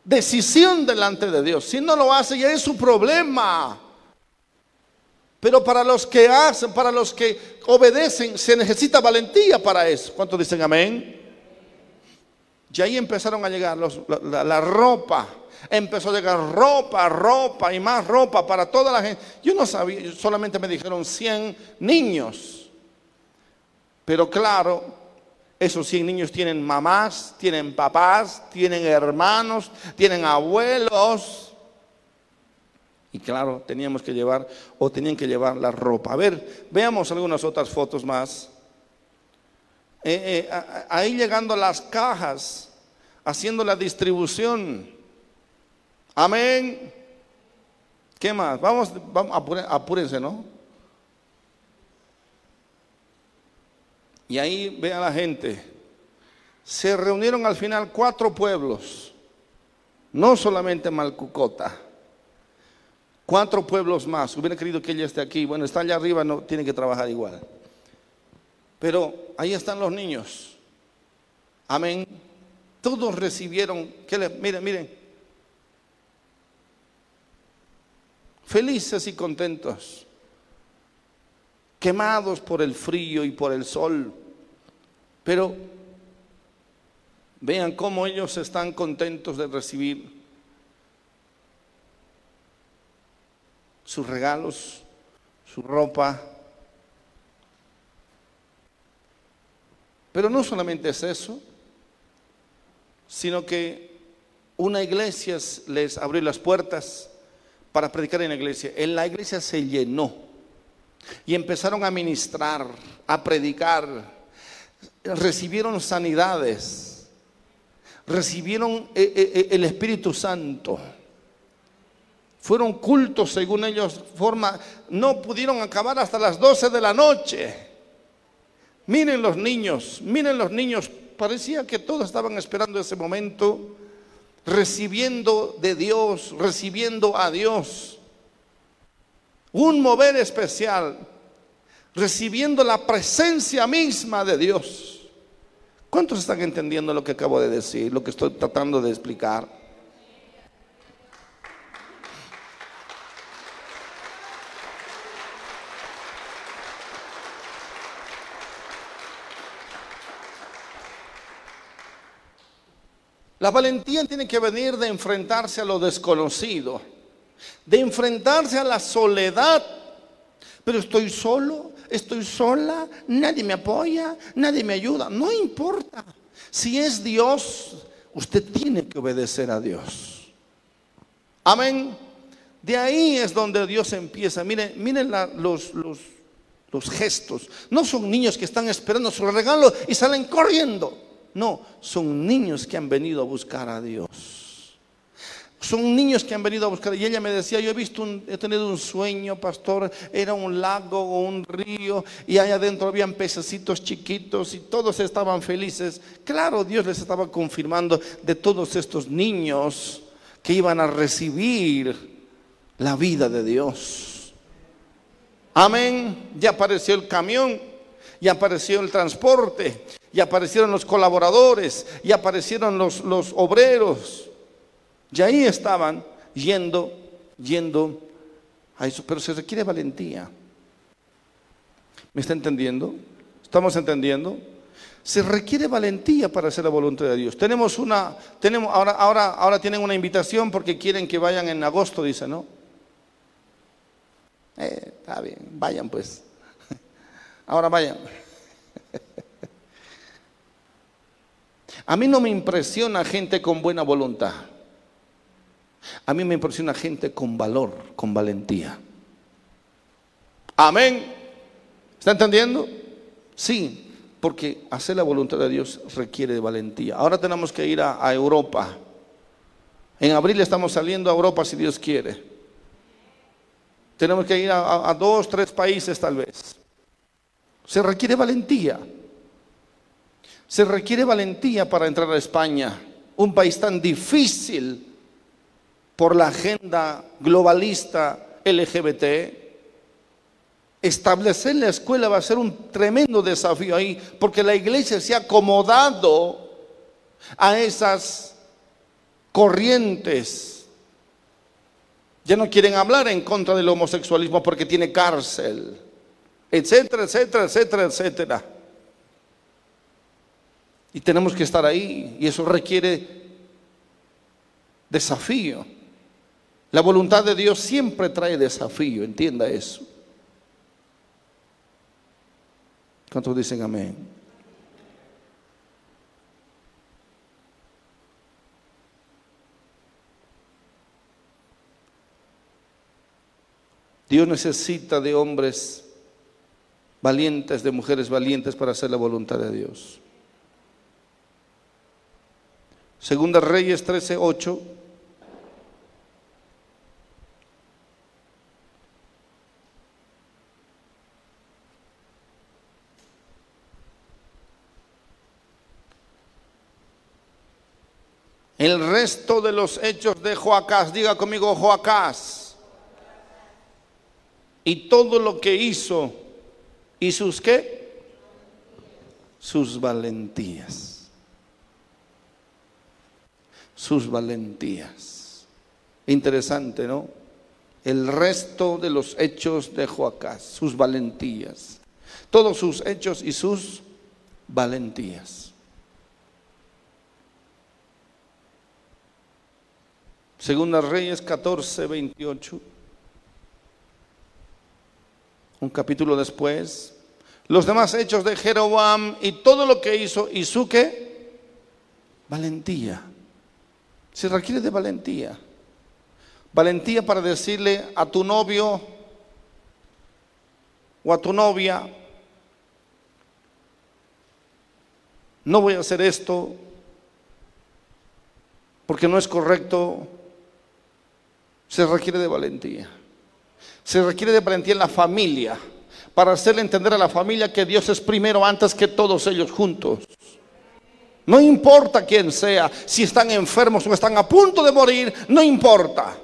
decisión delante de Dios. Si no lo hace, ya es su problema. Pero para los que hacen, para los que obedecen, se necesita valentía para eso. ¿Cuántos dicen amén? Y ahí empezaron a llegar la, ropa. Empezó a llegar ropa, ropa y más ropa para toda la gente. Yo no sabía, solamente me dijeron 100 niños. Pero claro, esos 100 niños tienen mamás, tienen papás, tienen hermanos, tienen abuelos. Y claro, teníamos que llevar o tenían que llevar la ropa. A ver, veamos algunas otras fotos más. Eh, eh, ahí llegando las cajas, haciendo la distribución. Amén. ¿Qué más? Vamos, vamos apúrense, ¿no? Y ahí ve a la gente. Se reunieron al final cuatro pueblos, no solamente Malcucota, cuatro pueblos más. Hubiera querido que ella esté aquí. Bueno, está allá arriba, no tiene que trabajar igual. Pero ahí están los niños. Amén. Todos recibieron, miren, miren, felices y contentos, quemados por el frío y por el sol, pero vean cómo ellos están contentos de recibir sus regalos, su ropa, Pero no solamente es eso, sino que una iglesia les abrió las puertas para predicar en la iglesia. En la iglesia se llenó y empezaron a ministrar, a predicar, recibieron sanidades, recibieron eh, eh, eh, el Espíritu Santo. Fueron cultos según ellos, forma, no pudieron acabar hasta las 12 de la noche. Miren los niños, miren los niños. Parecía que todos estaban esperando ese momento, recibiendo de Dios, recibiendo a Dios. Un mover especial, recibiendo la presencia misma de Dios. ¿Cuántos están entendiendo lo que acabo de decir, lo que estoy tratando de explicar? La valentía tiene que venir de enfrentarse a lo desconocido, de enfrentarse a la soledad. Pero estoy solo, estoy sola, nadie me apoya, nadie me ayuda. No importa. Si es Dios, usted tiene que obedecer a Dios. Amén. De ahí es donde Dios empieza. Miren, miren los, gestos. No son niños que están esperando su regalo y salen corriendo. No, son niños que han venido a buscar a Dios. Son niños que han venido a buscar. Y ella me decía, yo he visto, he tenido un sueño, pastor, era un lago o un río y allá adentro habían pececitos chiquitos y todos estaban felices. Claro, Dios les estaba confirmando de todos estos niños que iban a recibir la vida de Dios. Amén. Ya apareció el camión, ya apareció el transporte, ya aparecieron los colaboradores, ya aparecieron los, los obreros. Y ahí estaban yendo, yendo a eso, pero se requiere valentía. ¿Me está entendiendo? ¿Estamos entendiendo? Se requiere valentía para hacer la voluntad de Dios. Tenemos una, tenemos, ahora, ahora, ahora tienen una invitación porque quieren que vayan en agosto, dice, ¿no? Eh, está bien, vayan pues. Ahora vayan. A mí no me impresiona gente con buena voluntad. A mí me impresiona gente con valor, con valentía. Amén. ¿Está entendiendo? Sí, porque hacer la voluntad de Dios requiere valentía. Ahora tenemos que ir a, Europa. En abril estamos saliendo a Europa si Dios quiere. Tenemos que ir a dos, tres países tal vez. Se requiere valentía. Se requiere valentía para entrar a España, un país tan difícil por la agenda globalista LGBT, establecer la escuela va a ser un tremendo desafío ahí, porque la iglesia se ha acomodado a esas corrientes. Ya no quieren hablar en contra del homosexualismo porque tiene cárcel, etcétera, etcétera, etcétera, etcétera. Y tenemos que estar ahí, y eso requiere desafío. La voluntad de Dios siempre trae desafío, entienda eso. ¿Cuántos dicen amén? Dios necesita de hombres valientes, de mujeres valientes para hacer la voluntad de Dios. Segunda Reyes 13, 8. El resto de los hechos de Joacás, diga conmigo Joacás, y todo lo que hizo, y sus qué? Sus valentías. Sus valentías. Interesante, ¿no? El resto de los hechos de Joacás, sus valentías. Todos sus hechos y sus valentías. Segunda Reyes 14, 28. Un capítulo después. Los demás hechos de Jeroboam y todo lo que hizo, y su qué? Valentía. Se requiere de valentía. Valentía para decirle a tu novio o a tu novia, no voy a hacer esto porque no es correcto se requiere de valentía. Se requiere de valentía en la familia para hacerle entender a la familia que Dios es primero antes que todos ellos juntos. No importa quién sea, si están enfermos o están a punto de morir, no importa.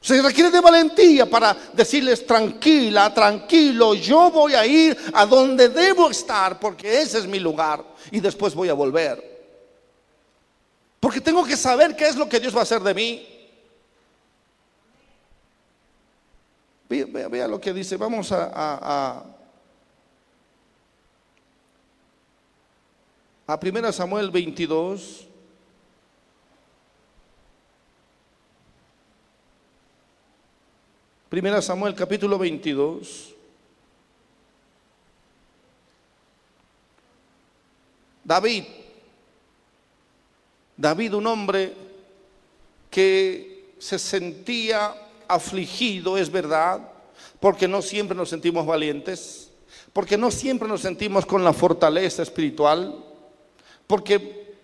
Se requiere de valentía para decirles tranquila, tranquilo, yo voy a ir a donde debo estar porque ese es mi lugar y después voy a volver. Porque tengo que saber qué es lo que Dios va a hacer de mí. Vea, lo que dice. Vamos a, 1 Samuel 22. Primera Samuel capítulo 22. David. David, un hombre que se sentía afligido, es verdad, porque no siempre nos sentimos valientes, porque no siempre nos sentimos con la fortaleza espiritual, porque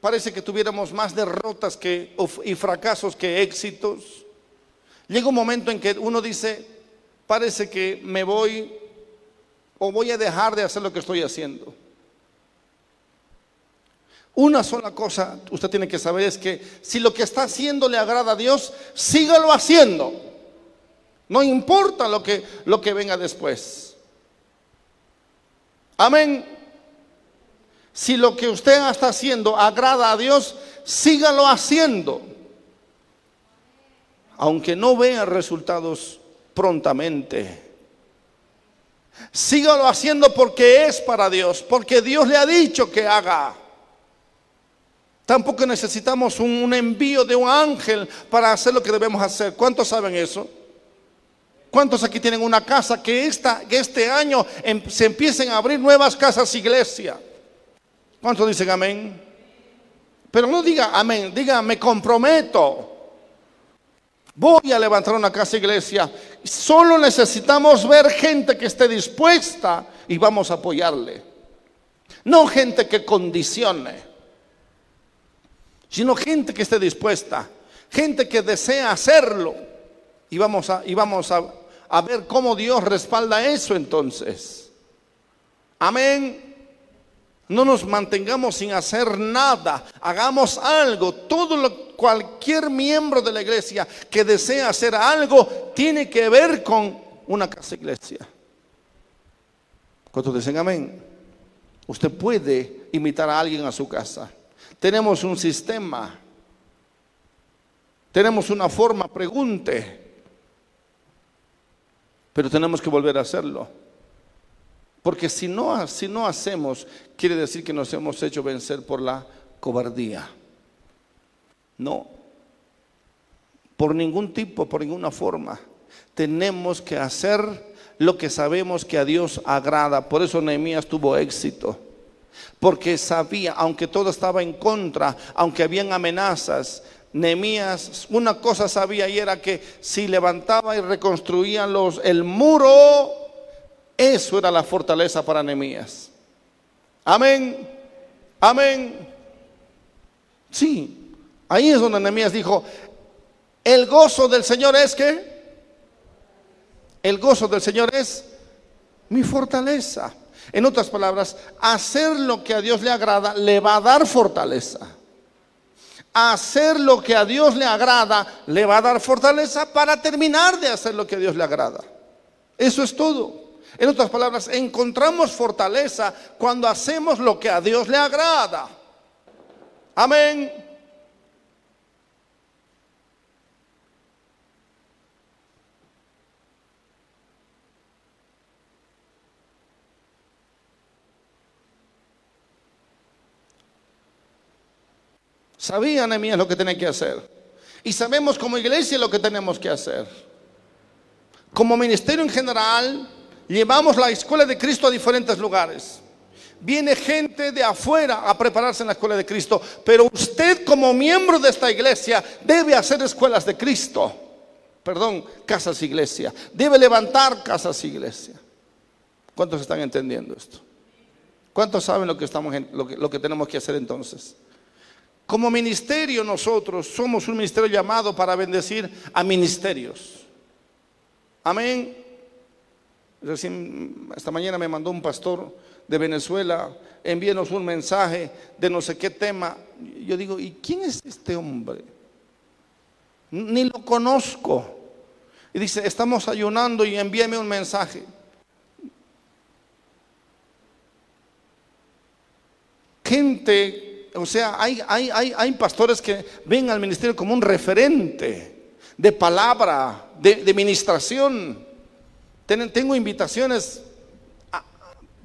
parece que tuviéramos más derrotas que, y fracasos que éxitos. Llega un momento en que uno dice, parece que me voy o voy a dejar de hacer lo que estoy haciendo. Una sola cosa usted tiene que saber es que si lo que está haciendo le agrada a Dios, sígalo haciendo. No importa lo que, lo que venga después. Amén. Si lo que usted está haciendo agrada a Dios, sígalo haciendo. Aunque no vea resultados prontamente. Sígalo haciendo porque es para Dios, porque Dios le ha dicho que haga. Tampoco necesitamos un, envío de un ángel para hacer lo que debemos hacer. ¿Cuántos saben eso? ¿Cuántos aquí tienen una casa que, esta, que este año em, se empiecen a abrir nuevas casas iglesia? ¿Cuántos dicen amén? Pero no diga amén, diga me comprometo. Voy a levantar una casa iglesia. Solo necesitamos ver gente que esté dispuesta y vamos a apoyarle. No gente que condicione sino gente que esté dispuesta, gente que desea hacerlo. Y vamos a, y vamos a, a ver cómo Dios respalda eso entonces. Amén. No nos mantengamos sin hacer nada. Hagamos algo. Todo lo, cualquier miembro de la iglesia que desea hacer algo tiene que ver con una casa iglesia. ¿Cuántos dicen amén? Usted puede invitar a alguien a su casa. Tenemos un sistema. Tenemos una forma, pregunte. Pero tenemos que volver a hacerlo. Porque si no, si no hacemos, quiere decir que nos hemos hecho vencer por la cobardía. No. Por ningún tipo, por ninguna forma. Tenemos que hacer lo que sabemos que a Dios agrada. Por eso Nehemías tuvo éxito porque sabía, aunque todo estaba en contra, aunque habían amenazas, Nehemías una cosa sabía y era que si levantaba y reconstruía los, el muro, eso era la fortaleza para Nehemías. Amén, amén. Sí, ahí es donde Nehemías dijo, el gozo del Señor es que, el gozo del Señor es mi fortaleza. En otras palabras, hacer lo que a Dios le agrada le va a dar fortaleza. Hacer lo que a Dios le agrada le va a dar fortaleza para terminar de hacer lo que a Dios le agrada. Eso es todo. En otras palabras, encontramos fortaleza cuando hacemos lo que a Dios le agrada. Amén. Sabía Nehemías lo que tenía que hacer. Y sabemos como iglesia lo que tenemos que hacer. Como ministerio en general, llevamos la escuela de Cristo a diferentes lugares. Viene gente de afuera a prepararse en la escuela de Cristo, pero usted como miembro de esta iglesia debe hacer escuelas de Cristo. Perdón, casas iglesia. Debe levantar casas iglesia. ¿Cuántos están entendiendo esto? ¿Cuántos saben lo que, estamos lo que, lo que tenemos que hacer entonces? Como ministerio nosotros somos un ministerio llamado para bendecir a ministerios. Amén. Recién, esta mañana me mandó un pastor de Venezuela, envíenos un mensaje de no sé qué tema. Yo digo, ¿y quién es este hombre? Ni lo conozco. Y dice, estamos ayunando y envíame un mensaje. Gente o sea, hay, hay, hay, pastores que ven al ministerio como un referente de palabra, de, de ministración. Tengo invitaciones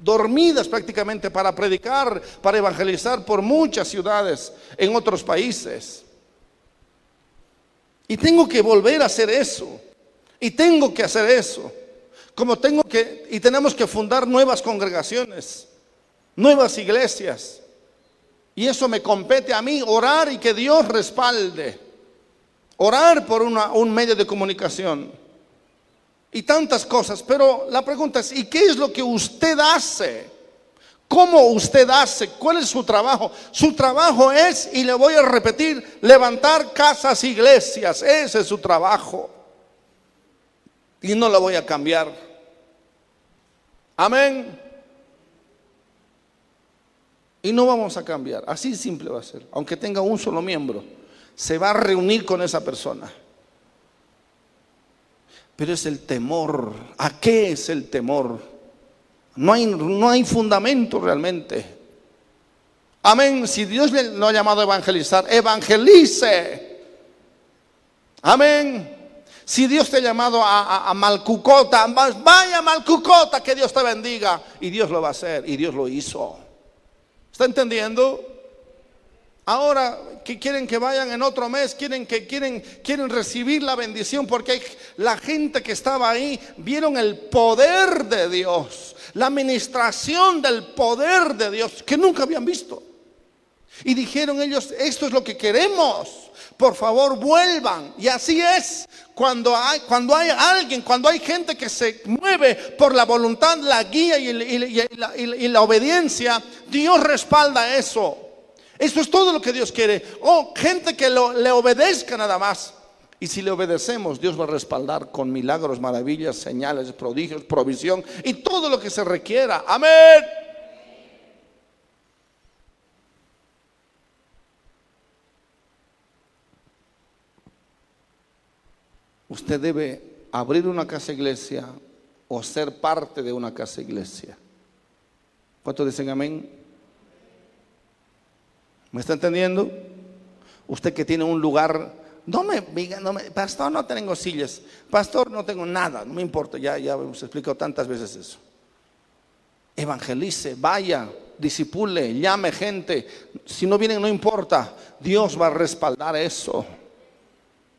dormidas prácticamente para predicar, para evangelizar por muchas ciudades en otros países. Y tengo que volver a hacer eso. Y tengo que hacer eso. Como tengo que, y tenemos que fundar nuevas congregaciones, nuevas iglesias. Y eso me compete a mí, orar y que Dios respalde. orar por un medio de comunicación y tantas cosas. Pero la pregunta es, ¿y qué es lo que usted hace? ¿Cómo usted hace? ¿Cuál es su trabajo? Su trabajo es, y le voy a repetir, levantar casas, iglesias. Ese es su trabajo. Y no lo voy a cambiar. Amén. Y no vamos a cambiar. Así simple va a ser. Aunque tenga un solo miembro, se va a reunir con esa persona. Pero es el temor. ¿A qué es el temor? No hay, no hay fundamento realmente. Amén. Si Dios le lo ha llamado a evangelizar, evangelice. Amén. Si Dios te ha llamado a, a, Malcucota, vaya a Malcucota, que Dios te bendiga. Y Dios lo va a hacer, y Dios lo hizo. ¿Está entendiendo? Ahora que quieren que vayan en otro mes, quieren que quieren quieren recibir la bendición porque la gente que estaba ahí vieron el poder de Dios la administración del poder de Dios que nunca habían visto. Y dijeron ellos, esto es lo que queremos, por favor vuelvan. Y así es, cuando hay, cuando hay alguien, cuando hay gente que se mueve por la voluntad, la guía y, la, obediencia, Dios respalda eso. Eso es todo lo que Dios quiere. Oh, gente que le obedezca nada más. Y si le obedecemos, Dios va a respaldar con milagros, maravillas, señales, prodigios, provisión y todo lo que se requiera. Amén. Usted debe abrir una casa iglesia o ser parte de una casa iglesia. ¿Cuántos dicen amén? ¿Me está entendiendo? Usted que tiene un lugar no me digan, no me, pastor, no tengo sillas, pastor, no tengo nada, no me importa, ya, ya hemos explicado tantas veces eso. Evangelice, vaya, disipule, llame gente. Si no vienen, no importa, Dios va a respaldar eso.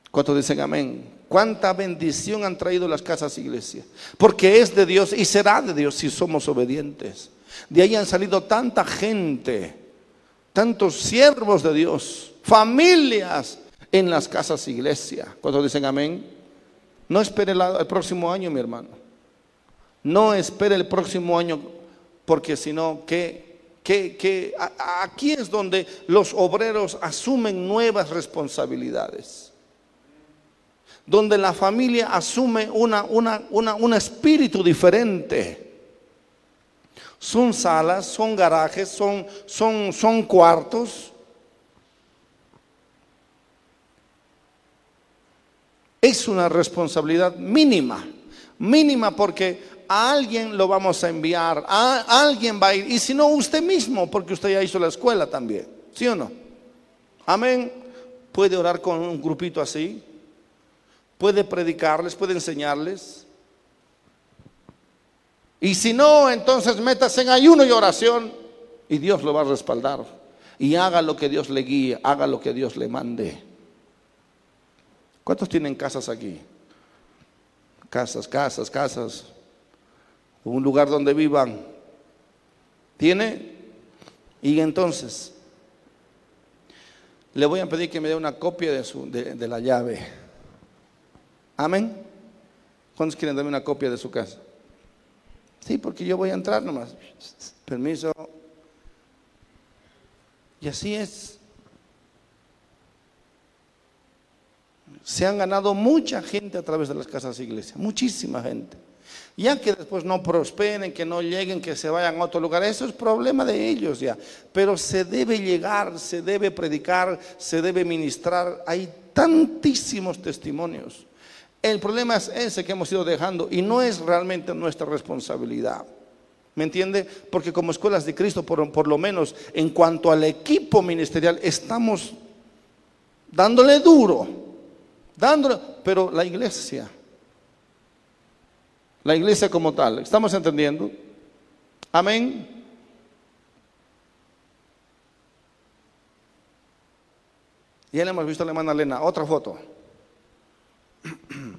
¿Cuántos dicen amén? Cuánta bendición han traído las casas iglesia. Porque es de Dios y será de Dios si somos obedientes. De ahí han salido tanta gente, tantos siervos de Dios, familias en las casas iglesia. ¿Cuántos dicen amén? No espere el, próximo año, mi hermano. No espere el próximo año, porque si no, ¿qué? Que, aquí es donde los obreros asumen nuevas responsabilidades. Donde la familia asume una, una, un espíritu diferente. Son salas, son garajes, son, son, son cuartos Es una responsabilidad mínima, mínima porque a alguien lo vamos a enviar, a alguien va a ir, y si no usted mismo, porque usted ya hizo la escuela también, ¿sí o no? Amén. Puede orar con un grupito así, puede predicarles, puede enseñarles. Y si no, entonces métase en ayuno y oración y Dios lo va a respaldar. Y haga lo que Dios le guíe, haga lo que Dios le mande. ¿Cuántos tienen casas aquí? Casas, casas, casas. Un lugar donde vivan. ¿Tiene? Y entonces, le voy a pedir que me dé una copia de, de, la llave. Amén. ¿Cuántos quieren darme una copia de su casa? Sí, porque yo voy a entrar nomás. Permiso. Y así es. se han ganado mucha gente a través de las casas de iglesia, muchísima gente. Ya que después no prosperen, que no lleguen, que se vayan a otro lugar, eso es problema de ellos ya. Pero se debe llegar, se debe predicar, se debe ministrar. Hay tantísimos testimonios. El problema es ese que hemos ido dejando y no es realmente nuestra responsabilidad. ¿Me entiende? Porque como escuelas de Cristo, por, lo menos en cuanto al equipo ministerial, estamos dándole duro dándole, pero la iglesia, la iglesia como tal, ¿estamos entendiendo? Amén. Ya le hemos visto a la hermana Elena, otra foto.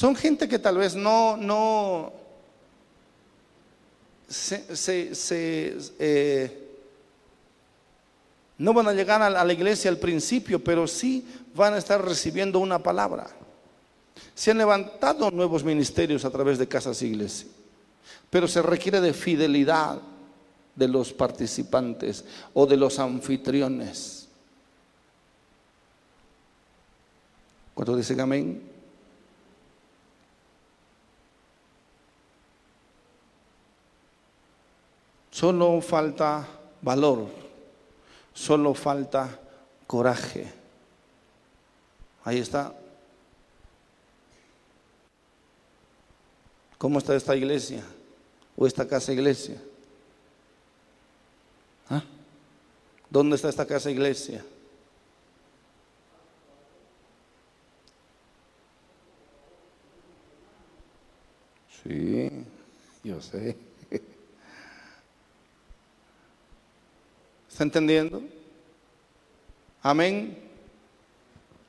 Son gente que tal vez no, no, eh, No van a llegar a la iglesia al principio, pero sí van a estar recibiendo una palabra. Se han levantado nuevos ministerios a través de casas iglesia, pero se requiere de fidelidad de los participantes o de los anfitriones. ¿Cuánto dicen amén? Solo falta valor, solo falta coraje. Ahí está. ¿Cómo está esta iglesia o esta casa iglesia? ¿Ah? ¿Dónde está esta casa iglesia? Sí, yo sé. ¿Está entendiendo? Amén.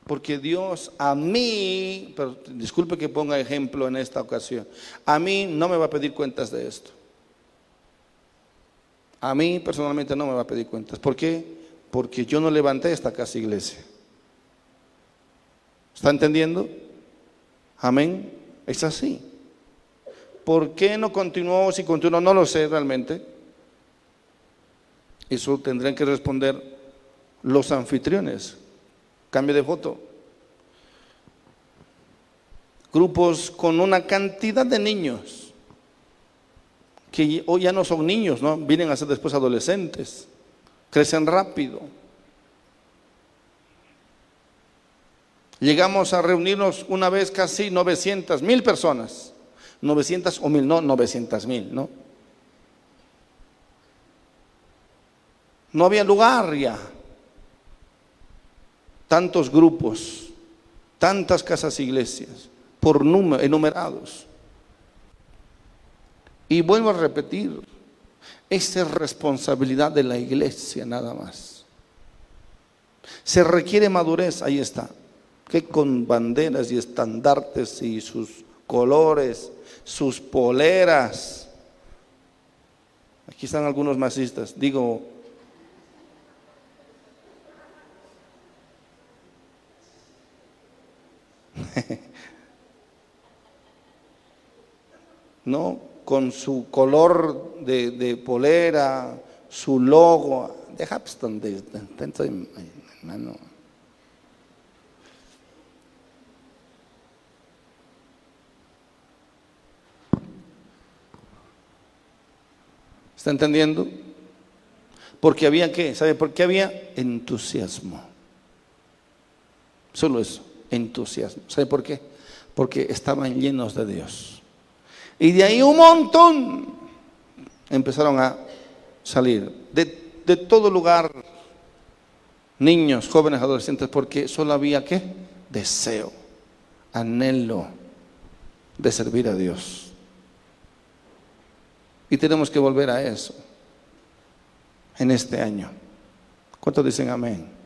Porque Dios a mí, pero disculpe que ponga ejemplo en esta ocasión, a mí no me va a pedir cuentas de esto. A mí personalmente no me va a pedir cuentas. ¿Por qué? Porque yo no levanté esta casa iglesia. ¿Está entendiendo? Amén. Es así. ¿Por qué no continuó? Si continuó, no lo sé realmente. Eso tendrán que responder los anfitriones. Cambio de foto. Grupos con una cantidad de niños que hoy ya no son niños, ¿no? Vienen a ser después adolescentes, crecen rápido. Llegamos a reunirnos una vez casi 900, mil personas, 900 o mil, no 900 mil, ¿no? No había lugar ya. Tantos grupos, tantas casas iglesias, por número, enumerados. Y vuelvo a repetir, esa es responsabilidad de la iglesia nada más. Se requiere madurez, ahí está, que con banderas y estandartes y sus colores, sus poleras. Aquí están algunos masistas, digo, no, con su color de, polera, su logo. Deja pues donde, hermano. ¿Está entendiendo? Porque había qué? ¿Sabe por qué había? Entusiasmo. Solo eso, entusiasmo. ¿Sabe por qué? Porque estaban llenos de Dios. Y de ahí un montón empezaron a salir de, todo lugar, niños, jóvenes, adolescentes, porque solo había qué? Deseo, anhelo de servir a Dios. Y tenemos que volver a eso en este año. ¿Cuántos dicen amén?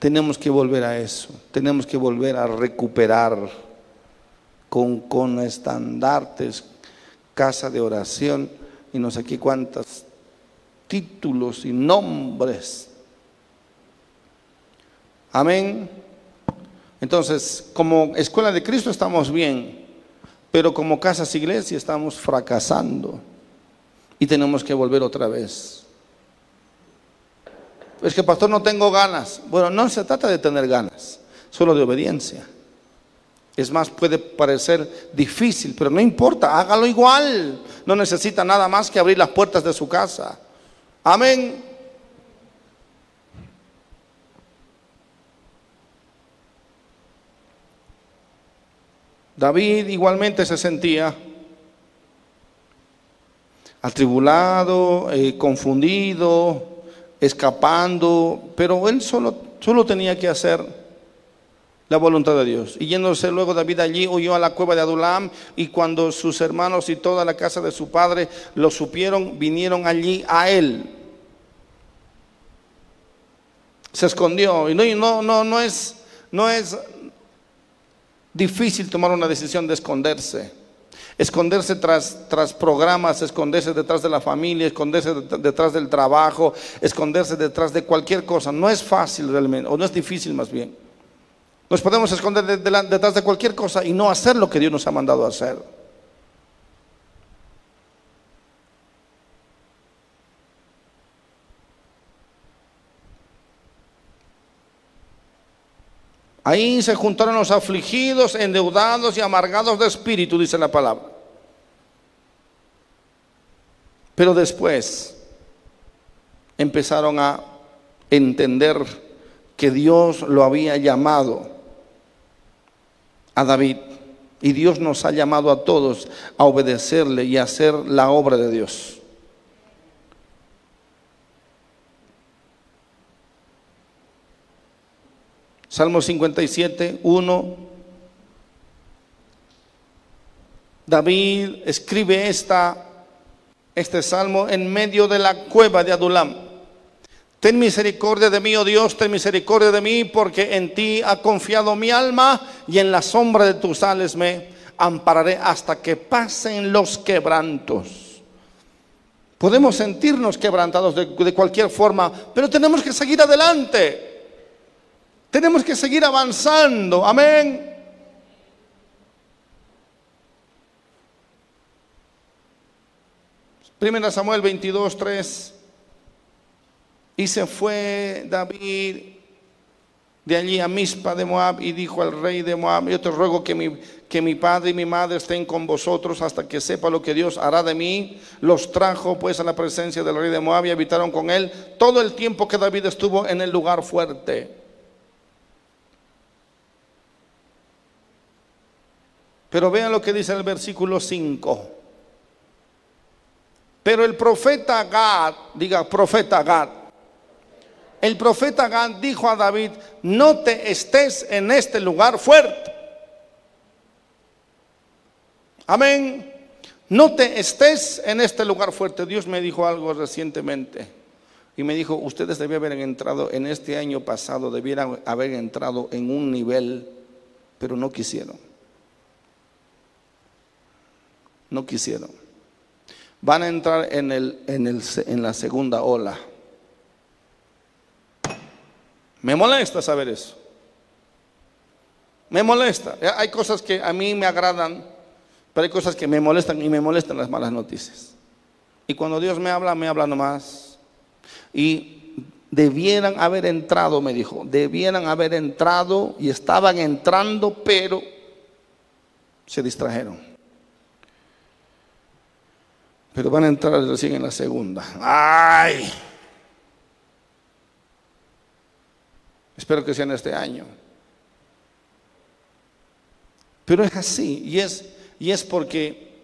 Tenemos que volver a eso, tenemos que volver a recuperar con, con estandartes, casa de oración y no sé qué cuántos títulos y nombres. Amén. Entonces, como escuela de Cristo estamos bien, pero como casas iglesia estamos fracasando y tenemos que volver otra vez. Es que pastor no tengo ganas. Bueno, no se trata de tener ganas, solo de obediencia. Es más, puede parecer difícil, pero no importa, hágalo igual. No necesita nada más que abrir las puertas de su casa. Amén. David igualmente se sentía atribulado, eh, confundido, escapando, pero él solo, solo tenía que hacer la voluntad de Dios. Y yéndose luego David allí, huyó a la cueva de Adulam, y cuando sus hermanos y toda la casa de su padre lo supieron, vinieron allí a él. Se escondió. Y no, no, no, no, es, no es difícil tomar una decisión de esconderse. Esconderse tras, tras programas, esconderse detrás de la familia, esconderse detrás del trabajo, esconderse detrás de cualquier cosa. No es fácil realmente, o no es difícil más bien. Nos podemos esconder detrás de cualquier cosa y no hacer lo que Dios nos ha mandado a hacer. Ahí se juntaron los afligidos, endeudados y amargados de espíritu, dice la palabra. Pero después empezaron a entender que Dios lo había llamado a David. Y Dios nos ha llamado a todos a obedecerle y a hacer la obra de Dios. Salmo 57, 1. David escribe esta, este salmo en medio de la cueva de Adulam. Ten misericordia de mí, oh Dios, ten misericordia de mí, porque en ti ha confiado mi alma y en la sombra de tus alas me ampararé hasta que pasen los quebrantos. Podemos sentirnos quebrantados de, de cualquier forma, pero tenemos que seguir adelante. Tenemos que seguir avanzando. Amén. Primera Samuel 22, 3. Y se fue David de allí a Mispa de Moab y dijo al rey de Moab, yo te ruego que mi, que mi padre y mi madre estén con vosotros hasta que sepa lo que Dios hará de mí. Los trajo pues a la presencia del rey de Moab y habitaron con él todo el tiempo que David estuvo en el lugar fuerte. Pero vean lo que dice el versículo 5. Pero el profeta Gad, diga profeta Gad, el profeta Gad dijo a David, no te estés en este lugar fuerte. Amén. No te estés en este lugar fuerte. Dios me dijo algo recientemente. Y me dijo, ustedes debían haber entrado en este año pasado, debieran haber entrado en un nivel, pero no quisieron. No quisieron. Van a entrar en, el, en, el, en la segunda ola. Me molesta saber eso. Me molesta. Hay cosas que a mí me agradan, pero hay cosas que me molestan y me molestan las malas noticias. Y cuando Dios me habla, me habla nomás. Y debieran haber entrado, me dijo, debieran haber entrado y estaban entrando, pero se distrajeron. Pero van a entrar recién en la segunda. ¡Ay! Espero que sea en este año. Pero es así, y es, y es porque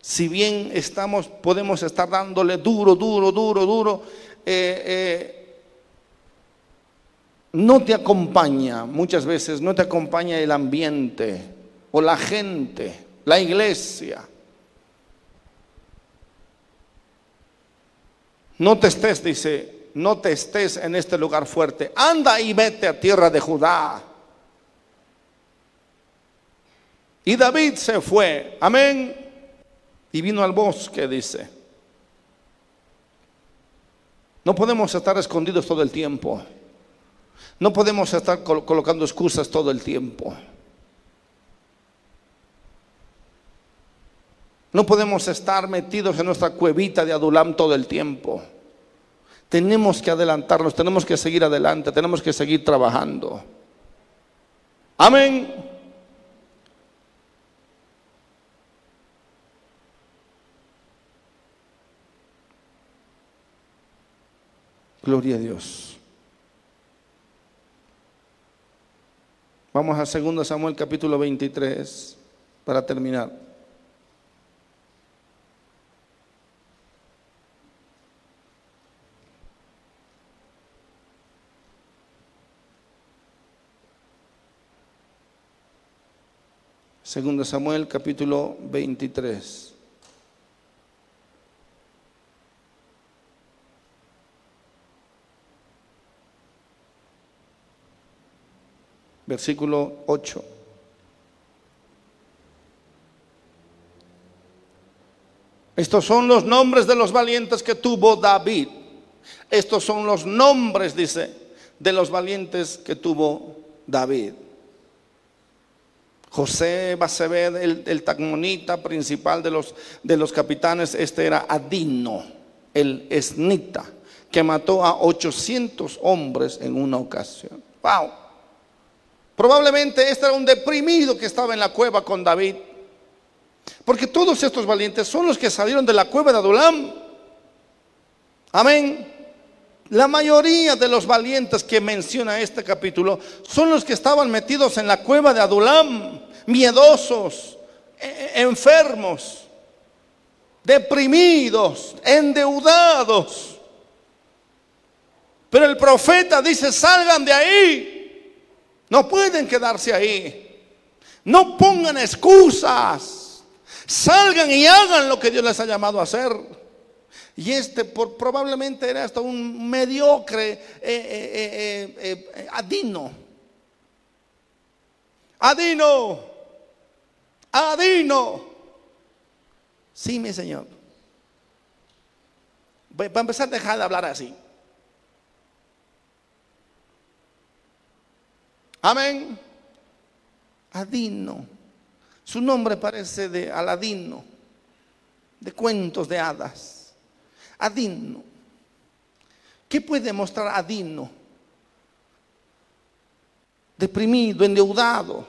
si bien estamos, podemos estar dándole duro, duro, duro, duro, eh, eh, no te acompaña, muchas veces no te acompaña el ambiente o la gente, la iglesia. No te estés, dice, no te estés en este lugar fuerte. Anda y vete a tierra de Judá. Y David se fue, amén, y vino al bosque, dice. No podemos estar escondidos todo el tiempo. No podemos estar colocando excusas todo el tiempo. No podemos estar metidos en nuestra cuevita de Adulam todo el tiempo. Tenemos que adelantarnos, tenemos que seguir adelante, tenemos que seguir trabajando. Amén. Gloria a Dios. Vamos a 2 Samuel capítulo 23 para terminar. Segundo Samuel capítulo 23. Versículo 8. Estos son los nombres de los valientes que tuvo David. Estos son los nombres, dice, de los valientes que tuvo David. José Basebed, el, el tagmonita principal de los, de los capitanes, este era Adino, el esnita, que mató a 800 hombres en una ocasión. ¡Wow! Probablemente este era un deprimido que estaba en la cueva con David. Porque todos estos valientes son los que salieron de la cueva de Adulam. Amén. La mayoría de los valientes que menciona este capítulo son los que estaban metidos en la cueva de Adulam, miedosos, e, e, enfermos, deprimidos, endeudados. Pero el profeta dice, salgan de ahí. No pueden quedarse ahí. No pongan excusas. Salgan y hagan lo que Dios les ha llamado a hacer. Y este probablemente era hasta un mediocre eh, eh, eh, adino. Adino. Adino. Sí, mi Señor. Voy a empezar a dejar de hablar así. Amén. Adino. Su nombre parece de Aladino, de cuentos de hadas. Adino. ¿Qué puede mostrar Adino? Deprimido, endeudado.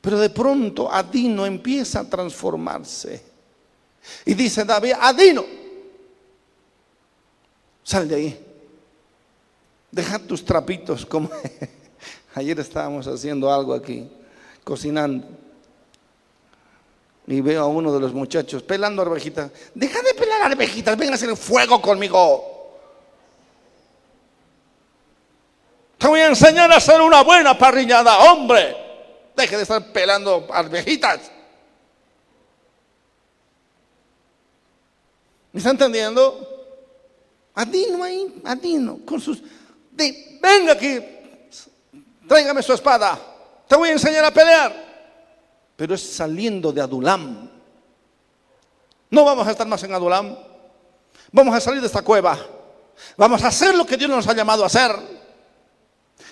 Pero de pronto Adino empieza a transformarse. Y dice David, Adino, sal de ahí. Deja tus trapitos como ayer estábamos haciendo algo aquí, cocinando y veo a uno de los muchachos pelando arvejitas. Deja de pelar arvejitas, ven a hacer fuego conmigo. Te voy a enseñar a hacer una buena parrillada, hombre. Deje de estar pelando arvejitas. ¿Me está entendiendo? Adino ahí, Adino, con sus... venga aquí, tráigame su espada. Te voy a enseñar a pelear pero es saliendo de Adulam. No vamos a estar más en Adulam. Vamos a salir de esta cueva. Vamos a hacer lo que Dios nos ha llamado a hacer.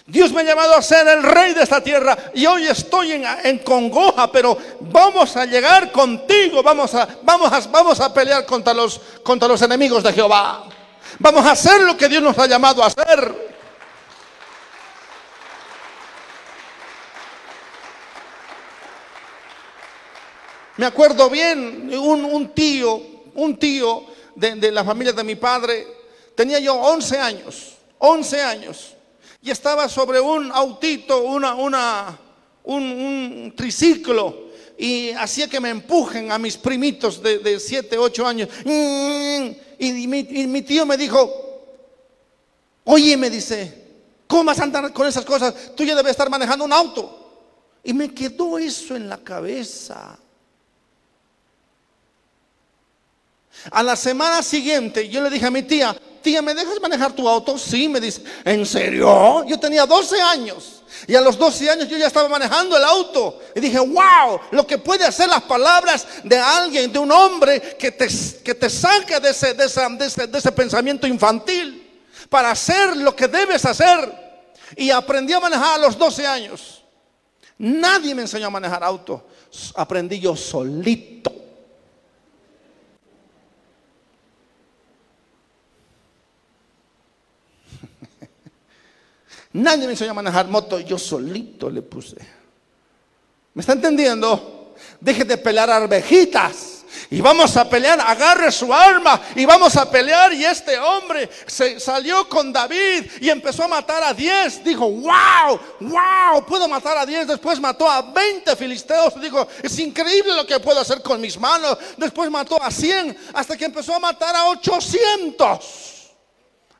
Dios me ha llamado a ser el rey de esta tierra y hoy estoy en, congoja, pero vamos a llegar contigo, vamos a, vamos a, vamos a pelear contra los, contra los enemigos de Jehová. Vamos a hacer lo que Dios nos ha llamado a hacer. Me acuerdo bien, un, tío, un tío de, la familia de mi padre, tenía yo 11 años, 11 años, y estaba sobre un autito, una, una, un, triciclo, y hacía que me empujen a mis primitos de, 7, 8 años. Y mi, y mi tío me dijo, oye, me dice, ¿cómo vas a andar con esas cosas? Tú ya debes estar manejando un auto. Y me quedó eso en la cabeza. A la semana siguiente yo le dije a mi tía, tía, ¿me dejas manejar tu auto? Sí, me dice, ¿en serio? Yo tenía 12 años. Y a los 12 años yo ya estaba manejando el auto. Y dije, wow, lo que puede hacer las palabras de alguien, de un hombre que te, que te saque de ese, de, ese, de ese pensamiento infantil para hacer lo que debes hacer. Y aprendí a manejar a los 12 años. Nadie me enseñó a manejar auto. Aprendí yo solito. Nadie me enseñó a manejar moto, yo solito le puse. ¿Me está entendiendo? Deje de pelear arvejitas. Y vamos a pelear, agarre su arma y vamos a pelear. Y este hombre se salió con David y empezó a matar a 10. Dijo, wow, wow, puedo matar a 10. Después mató a 20 filisteos. Dijo, es increíble lo que puedo hacer con mis manos. Después mató a 100 hasta que empezó a matar a 800.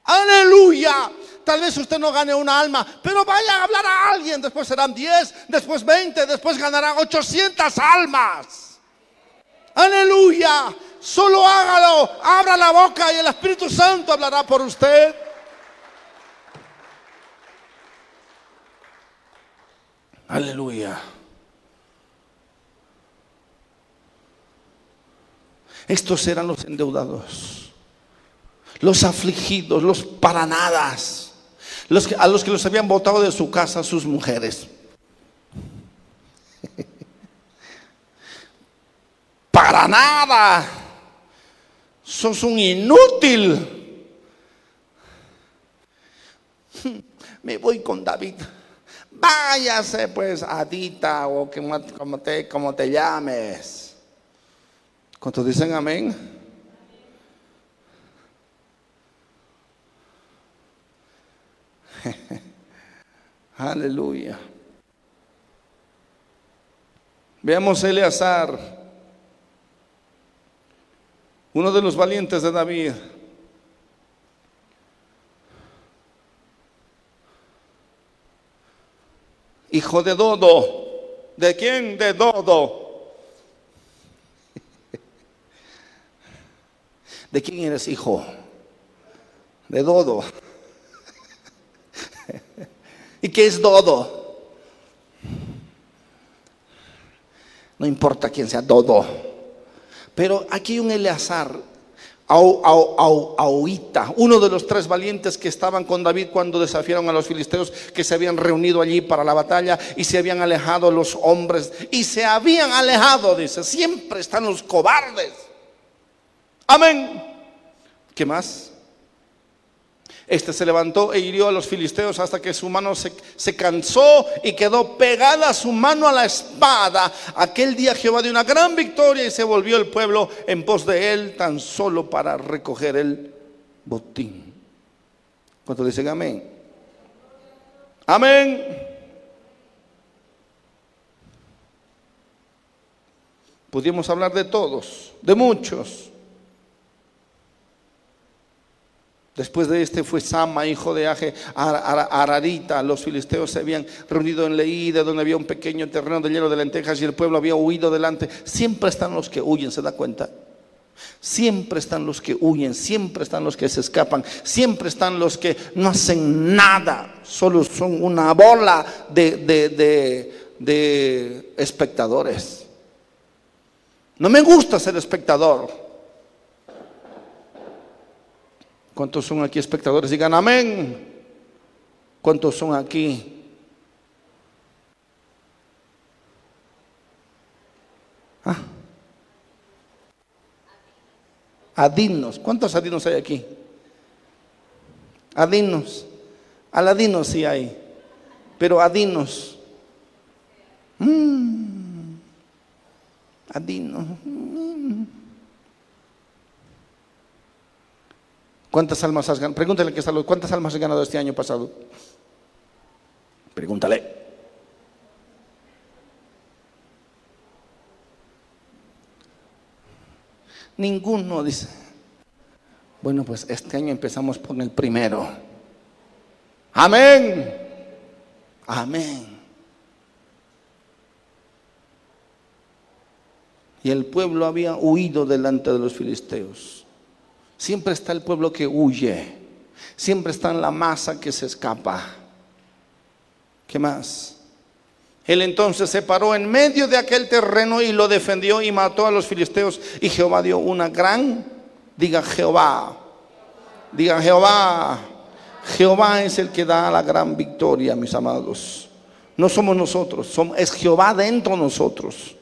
Aleluya. Tal vez usted no gane una alma, pero vaya a hablar a alguien. Después serán 10, después 20, después ganará 800 almas. Aleluya. Solo hágalo. Abra la boca y el Espíritu Santo hablará por usted. Aleluya. Estos eran los endeudados, los afligidos, los paranadas, los a los que los habían botado de su casa sus mujeres. Para nada. Sos un inútil. Me voy con David. Váyase pues, Adita, o como te, como te llames. ¿Cuántos dicen amén? Aleluya. Veamos Eleazar, uno de los valientes de David. Hijo de Dodo. ¿De quién? De Dodo. ¿De quién eres hijo? De Dodo. ¿Y qué es Dodo? No importa quién sea Dodo. Pero aquí hay un Eleazar, Auita, uno de los tres valientes que estaban con David cuando desafiaron a los filisteos que se habían reunido allí para la batalla y se habían alejado los hombres y se habían alejado, dice, siempre están los cobardes. Amén. ¿Qué más? Este se levantó e hirió a los filisteos hasta que su mano se, cansó y quedó pegada su mano a la espada. Aquel día Jehová dio una gran victoria y se volvió el pueblo en pos de él tan solo para recoger el botín. ¿Cuántos dicen amén? Amén. Pudimos hablar de todos, de muchos. Después de este fue Sama, hijo de Aje, Ararita. Los filisteos se habían reunido en Leída, donde había un pequeño terreno de hielo de lentejas y el pueblo había huido delante. Siempre están los que huyen, ¿se da cuenta? Siempre están los que huyen, siempre están los que se escapan, siempre están los que no hacen nada, solo son una bola de, de espectadores. No me gusta ser espectador. ¿Cuántos son aquí espectadores? Digan amén. ¿Cuántos son aquí? ¿Ah? Adinos. ¿Cuántos adinos hay aquí? Adinos. Aladinos sí hay. Pero adinos. Mm. Adinos. ¿Cuántas almas has ganado? Pregúntale que está, ¿cuántas almas has ganado este año pasado? Pregúntale. Ninguno dice. Bueno, pues este año empezamos por el primero. Amén. Amén. Y el pueblo había huido delante de los filisteos. Siempre está el pueblo que huye. Siempre está en la masa que se escapa. ¿Qué más? Él entonces se paró en medio de aquel terreno y lo defendió y mató a los filisteos. Y Jehová dio una gran, diga Jehová, diga Jehová. Jehová es el que da la gran victoria, mis amados. No somos nosotros, somos, es Jehová dentro de nosotros.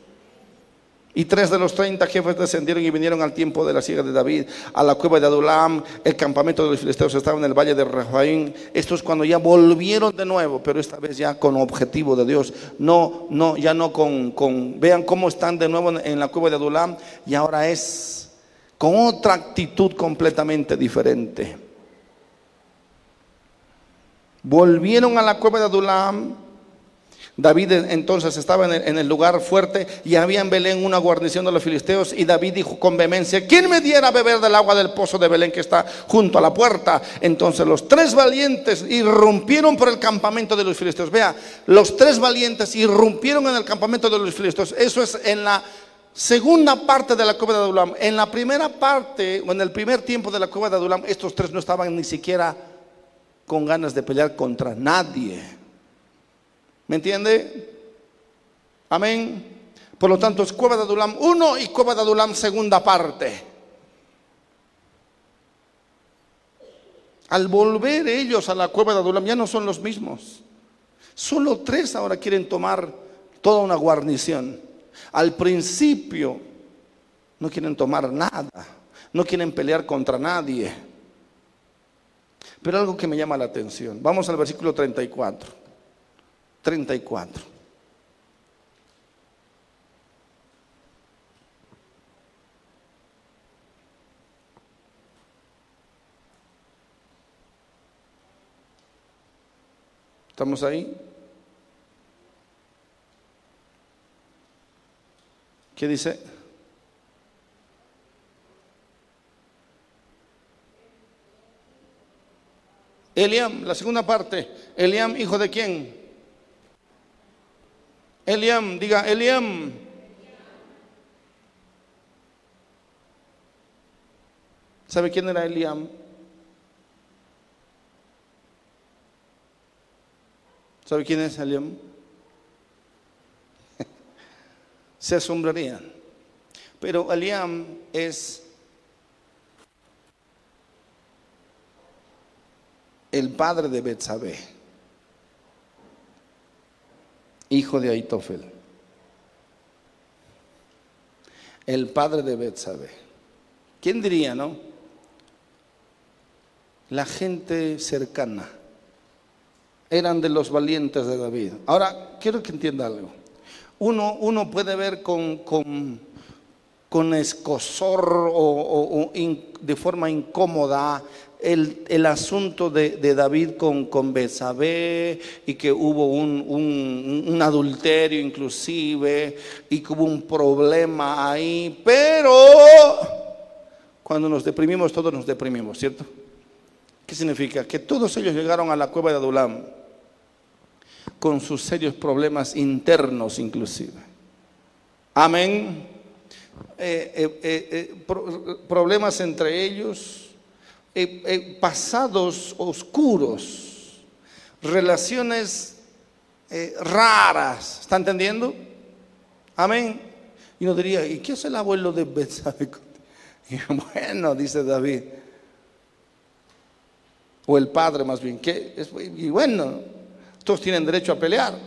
Y tres de los treinta jefes descendieron y vinieron al tiempo de la siega de David, a la cueva de Adulam, el campamento de los filisteos estaba en el valle de Refaim. Esto es cuando ya volvieron de nuevo, pero esta vez ya con objetivo de Dios. No, no, ya no con, con vean cómo están de nuevo en la cueva de Adulam y ahora es con otra actitud completamente diferente. Volvieron a la cueva de Adulam David entonces estaba en el, lugar fuerte y había en Belén una guarnición de los filisteos y David dijo con vehemencia, ¿quién me diera a beber del agua del pozo de Belén que está junto a la puerta? Entonces los tres valientes irrumpieron por el campamento de los filisteos. Vea, los tres valientes irrumpieron en el campamento de los filisteos. Eso es en la segunda parte de la cueva de Adulam. En la primera parte o en el primer tiempo de la cueva de Adulam, estos tres no estaban ni siquiera con ganas de pelear contra nadie. ¿Me entiende? Amén. Por lo tanto, es Cueva de Adulam 1 y Cueva de Adulam segunda parte. Al volver ellos a la Cueva de Adulam ya no son los mismos. Solo tres ahora quieren tomar toda una guarnición. Al principio no quieren tomar nada, no quieren pelear contra nadie. Pero algo que me llama la atención. Vamos al versículo 34. 34. ¿Estamos ahí? ¿Qué dice? Eliam, la segunda parte. Eliam, hijo de quién? Eliam, diga Eliam. ¿Sabe quién era Eliam? ¿Sabe quién es Eliam? Se asombrarían. Pero Eliam es el padre de Betsabé, hijo de Aitofel. El padre de Betsabé. ¿Quién diría, no? La gente cercana. Eran de los valientes de David. Ahora, quiero que entienda algo. Uno, uno puede ver con, con, con escosor o, de forma incómoda el, asunto de, David con, con Besabé y que hubo un, adulterio inclusive y que hubo un problema ahí, pero cuando nos deprimimos, todos nos deprimimos, ¿cierto? ¿Qué significa? Que todos ellos llegaron a la cueva de Adulam con sus serios problemas internos inclusive. Amén. Eh, eh, eh, problemas entre ellos, eh, eh, pasados oscuros, relaciones eh, raras. ¿Está entendiendo? Amén. Y uno diría, ¿y qué hace el abuelo de Betsabé? Bueno, dice David, o el padre más bien, que y bueno, todos tienen derecho a pelear,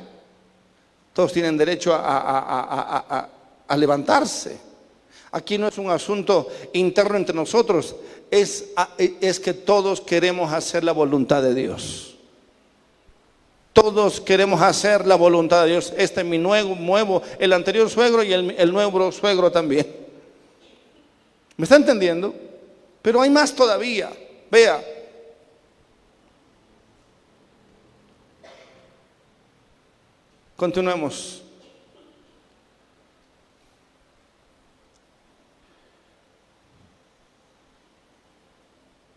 todos tienen derecho a levantarse. Aquí no es un asunto interno entre nosotros, es, es que todos queremos hacer la voluntad de Dios. Todos queremos hacer la voluntad de Dios. Este es mi nuevo, nuevo el anterior suegro y el, el nuevo suegro también. ¿Me está entendiendo? Pero hay más todavía. Vea. Continuemos.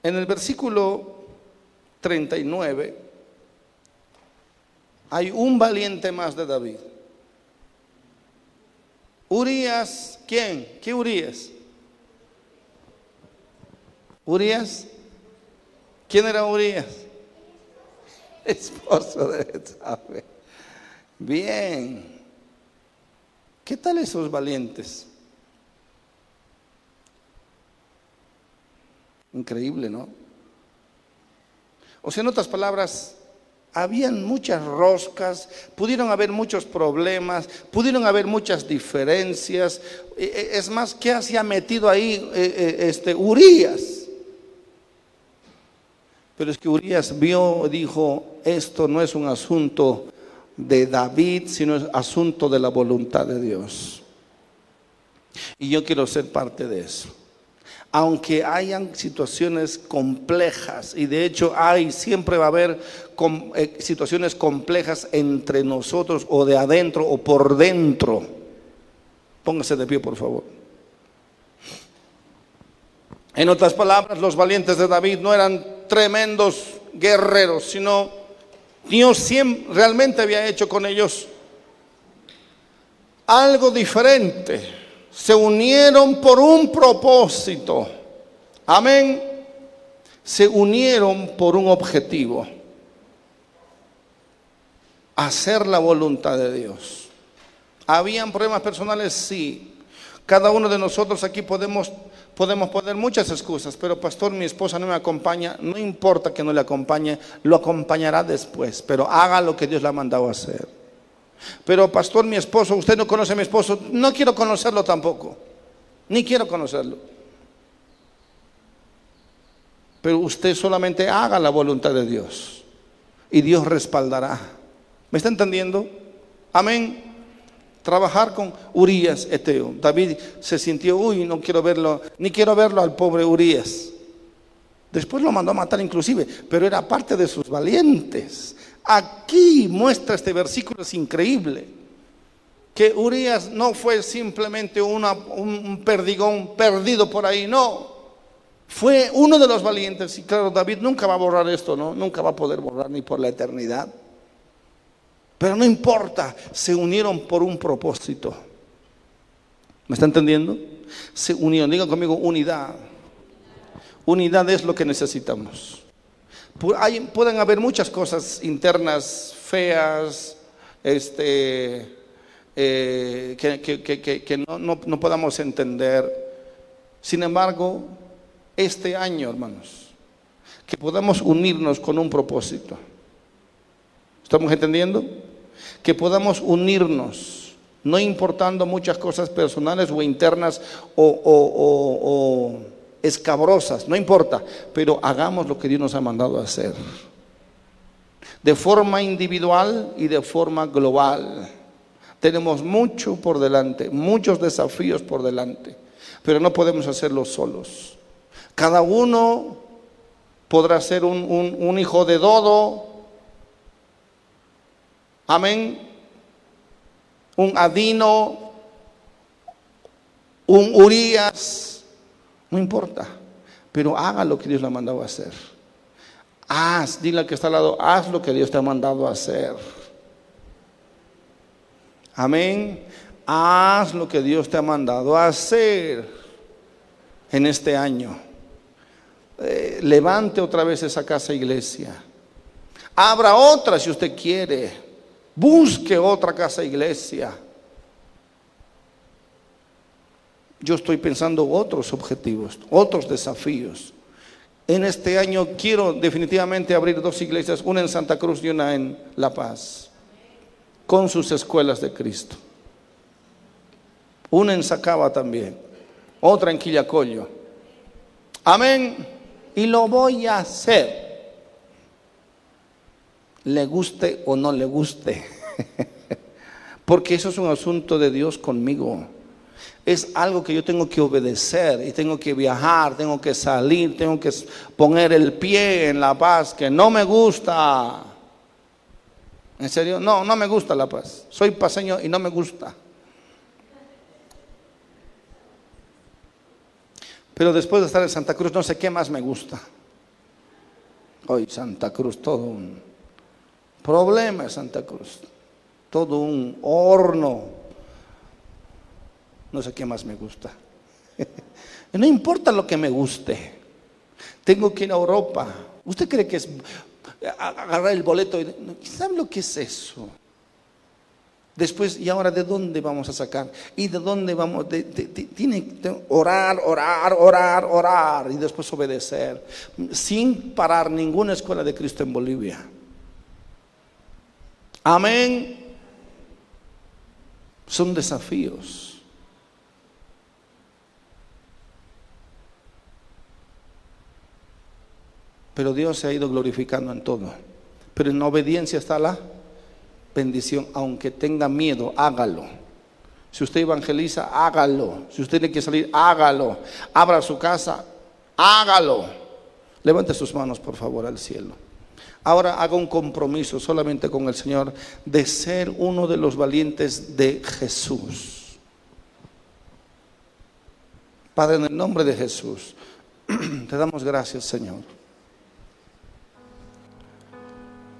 En el versículo 39 hay un valiente más de David. Urias, ¿quién? ¿Qué Urias? Urias. ¿Quién era Urias? Esposo de Betsabé. Bien. ¿Qué tal esos valientes? Increíble, ¿no? O sea, en otras palabras, habían muchas roscas, pudieron haber muchos problemas, pudieron haber muchas diferencias. E, e, es más, ¿qué hacía metido ahí e, este Urias? Pero es que Urias vio, dijo, esto no es un asunto de David, sino es asunto de la voluntad de Dios. Y yo quiero ser parte de eso aunque hayan situaciones complejas, y de hecho hay, siempre va a haber eh, situaciones complejas entre nosotros o de adentro o por dentro. Póngase de pie, por favor. En otras palabras, los valientes de David no eran tremendos guerreros, sino Dios realmente había hecho con ellos algo diferente se unieron por un propósito. Amén. Se unieron por un objetivo. Hacer la voluntad de Dios. ¿Habían problemas personales? Sí. Cada uno de nosotros aquí podemos, podemos poner muchas excusas, pero pastor, mi esposa no me acompaña, no importa que no le acompañe, lo acompañará después, pero haga lo que Dios le ha mandado a hacer. Pero pastor, mi esposo, usted no conoce a mi esposo, no quiero conocerlo tampoco, ni quiero conocerlo. Pero usted solamente haga la voluntad de Dios y Dios respaldará. ¿Me está entendiendo? Amén. Trabajar con Urias Eteo. David se sintió, uy, no quiero verlo, ni quiero verlo al pobre Urias. Después lo mandó a matar inclusive, pero era parte de sus valientes. Aquí muestra este versículo, es increíble. Que Urias no fue simplemente un perdigón perdido por ahí, no. Fue uno de los valientes. Y claro, David nunca va a borrar esto, ¿no? Nunca va a poder borrar ni por la eternidad. Pero no importa, se unieron por un propósito. ¿Me está entendiendo? Se unieron, digan conmigo, unidad. Unidad es lo que necesitamos. Pueden haber muchas cosas internas feas, este, eh, que, no, no podamos entender. Sin embargo, este año, hermanos, que podamos unirnos con un propósito. ¿Estamos entendiendo? Que podamos unirnos, no importando muchas cosas personales o internas o, escabrosas, no importa, pero hagamos lo que Dios nos ha mandado a hacer. De forma individual y de forma global. Tenemos mucho por delante, muchos desafíos por delante, pero no podemos hacerlo solos. Cada uno podrá ser un, un hijo de Dodo, Amén. Un Adino, un Urias, no importa, pero haga lo que Dios le ha mandado a hacer. Haz, dile al que está al lado, haz lo que Dios te ha mandado a hacer. Amén. Haz lo que Dios te ha mandado a hacer en este año. Eh, levante otra vez esa casa iglesia. Abra otra si usted quiere. Busque otra casa iglesia. Yo estoy pensando otros objetivos, otros desafíos. En este año quiero definitivamente abrir dos iglesias, una en Santa Cruz y una en La Paz, con sus escuelas de Cristo. Una en Sacaba también, otra en Quillacollo. Amén. Y lo voy a hacer le guste o no le guste. Porque eso es un asunto de Dios conmigo. Es algo que yo tengo que obedecer y tengo que viajar, tengo que salir, tengo que poner el pie en la paz que no me gusta. ¿En serio? No, no me gusta la paz. Soy paseño y no me gusta. Pero después de estar en Santa Cruz, no sé qué más me gusta. Hoy Santa Cruz, todo un problema Santa Cruz. Todo un horno. No sé qué más me gusta. no importa lo que me guste. Tengo que ir a Europa. ¿Usted cree que es agarrar el boleto? Y, ¿Sabe lo que es eso? Después, ¿y ahora de dónde vamos a sacar? ¿Y de dónde vamos? tiene que orar, orar, orar, orar y después obedecer. Sin parar ninguna escuela de Cristo en Bolivia. Amén. Son desafíos. Pero Dios se ha ido glorificando en todo. Pero en obediencia está la bendición. Aunque tenga miedo, hágalo. Si usted evangeliza, hágalo. Si usted tiene que salir, hágalo. Abra su casa, hágalo. Levante sus manos, por favor, al cielo. Ahora haga un compromiso solamente con el Señor de ser uno de los valientes de Jesús. Padre, en el nombre de Jesús, te damos gracias, Señor.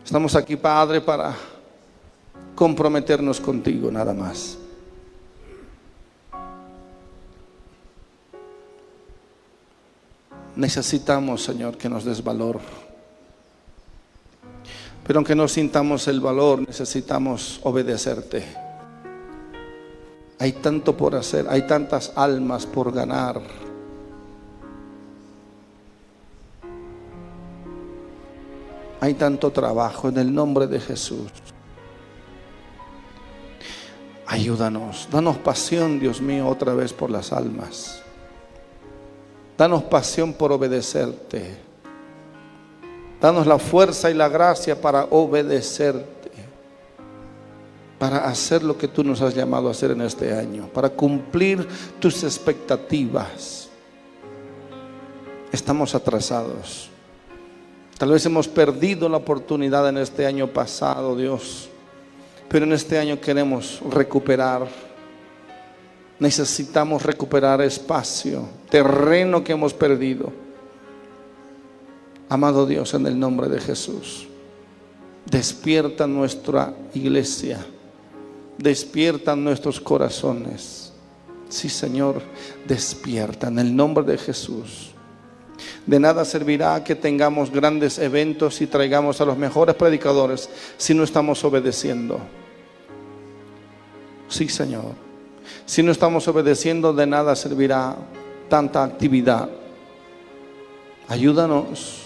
Estamos aquí, Padre, para comprometernos contigo, nada más. Necesitamos, Señor, que nos des valor. Pero aunque no sintamos el valor, necesitamos obedecerte. Hay tanto por hacer, hay tantas almas por ganar. Hay tanto trabajo en el nombre de Jesús. Ayúdanos, danos pasión, Dios mío, otra vez por las almas. Danos pasión por obedecerte. Danos la fuerza y la gracia para obedecerte. Para hacer lo que tú nos has llamado a hacer en este año. Para cumplir tus expectativas. Estamos atrasados. Tal vez hemos perdido la oportunidad en este año pasado, Dios pero en este año queremos recuperar. Necesitamos recuperar espacio, terreno que hemos perdido. Amado Dios, en el nombre de Jesús, despierta nuestra iglesia, despierta nuestros corazones. Sí, Señor, despierta en el nombre de Jesús. De nada servirá que tengamos grandes eventos y traigamos a los mejores predicadores si no estamos obedeciendo. Sí, Señor. Si no estamos obedeciendo, de nada servirá tanta actividad. Ayúdanos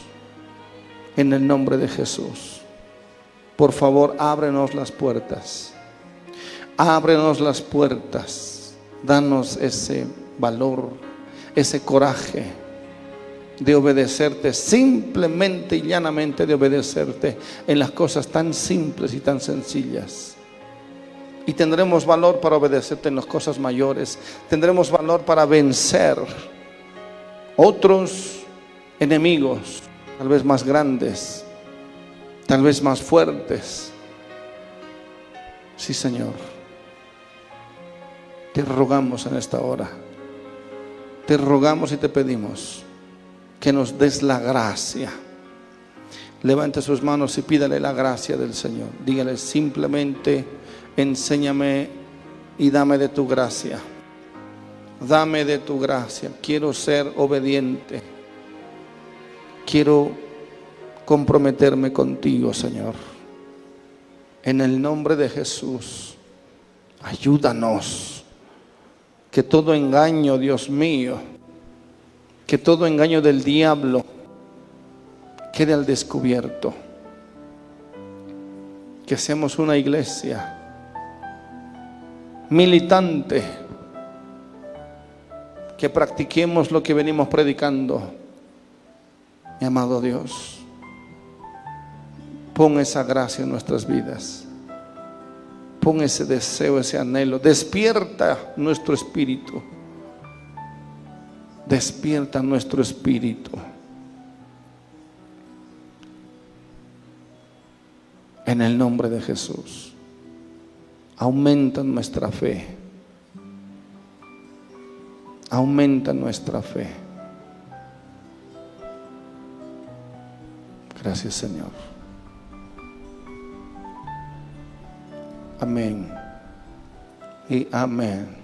en el nombre de Jesús. Por favor, ábrenos las puertas. Ábrenos las puertas. Danos ese valor, ese coraje de obedecerte, simplemente y llanamente de obedecerte en las cosas tan simples y tan sencillas. Y tendremos valor para obedecerte en las cosas mayores. Tendremos valor para vencer otros enemigos, tal vez más grandes, tal vez más fuertes. Sí, Señor. Te rogamos en esta hora. Te rogamos y te pedimos que nos des la gracia. Levante sus manos y pídale la gracia del Señor. Dígale simplemente enséñame y dame de tu gracia. Dame de tu gracia. Quiero ser obediente. Quiero comprometerme contigo, Señor. En el nombre de Jesús, ayúdanos. Que todo engaño, Dios mío, que todo engaño del diablo quede al descubierto. Que seamos una iglesia militante, que practiquemos lo que venimos predicando. Mi amado Dios, pon esa gracia en nuestras vidas. Pon ese deseo, ese anhelo. Despierta nuestro espíritu. Despierta nuestro espíritu. En el nombre de Jesús aumenta nuestra fe. Aumenta nuestra fe. Gracias Señor. Amén. Y amén.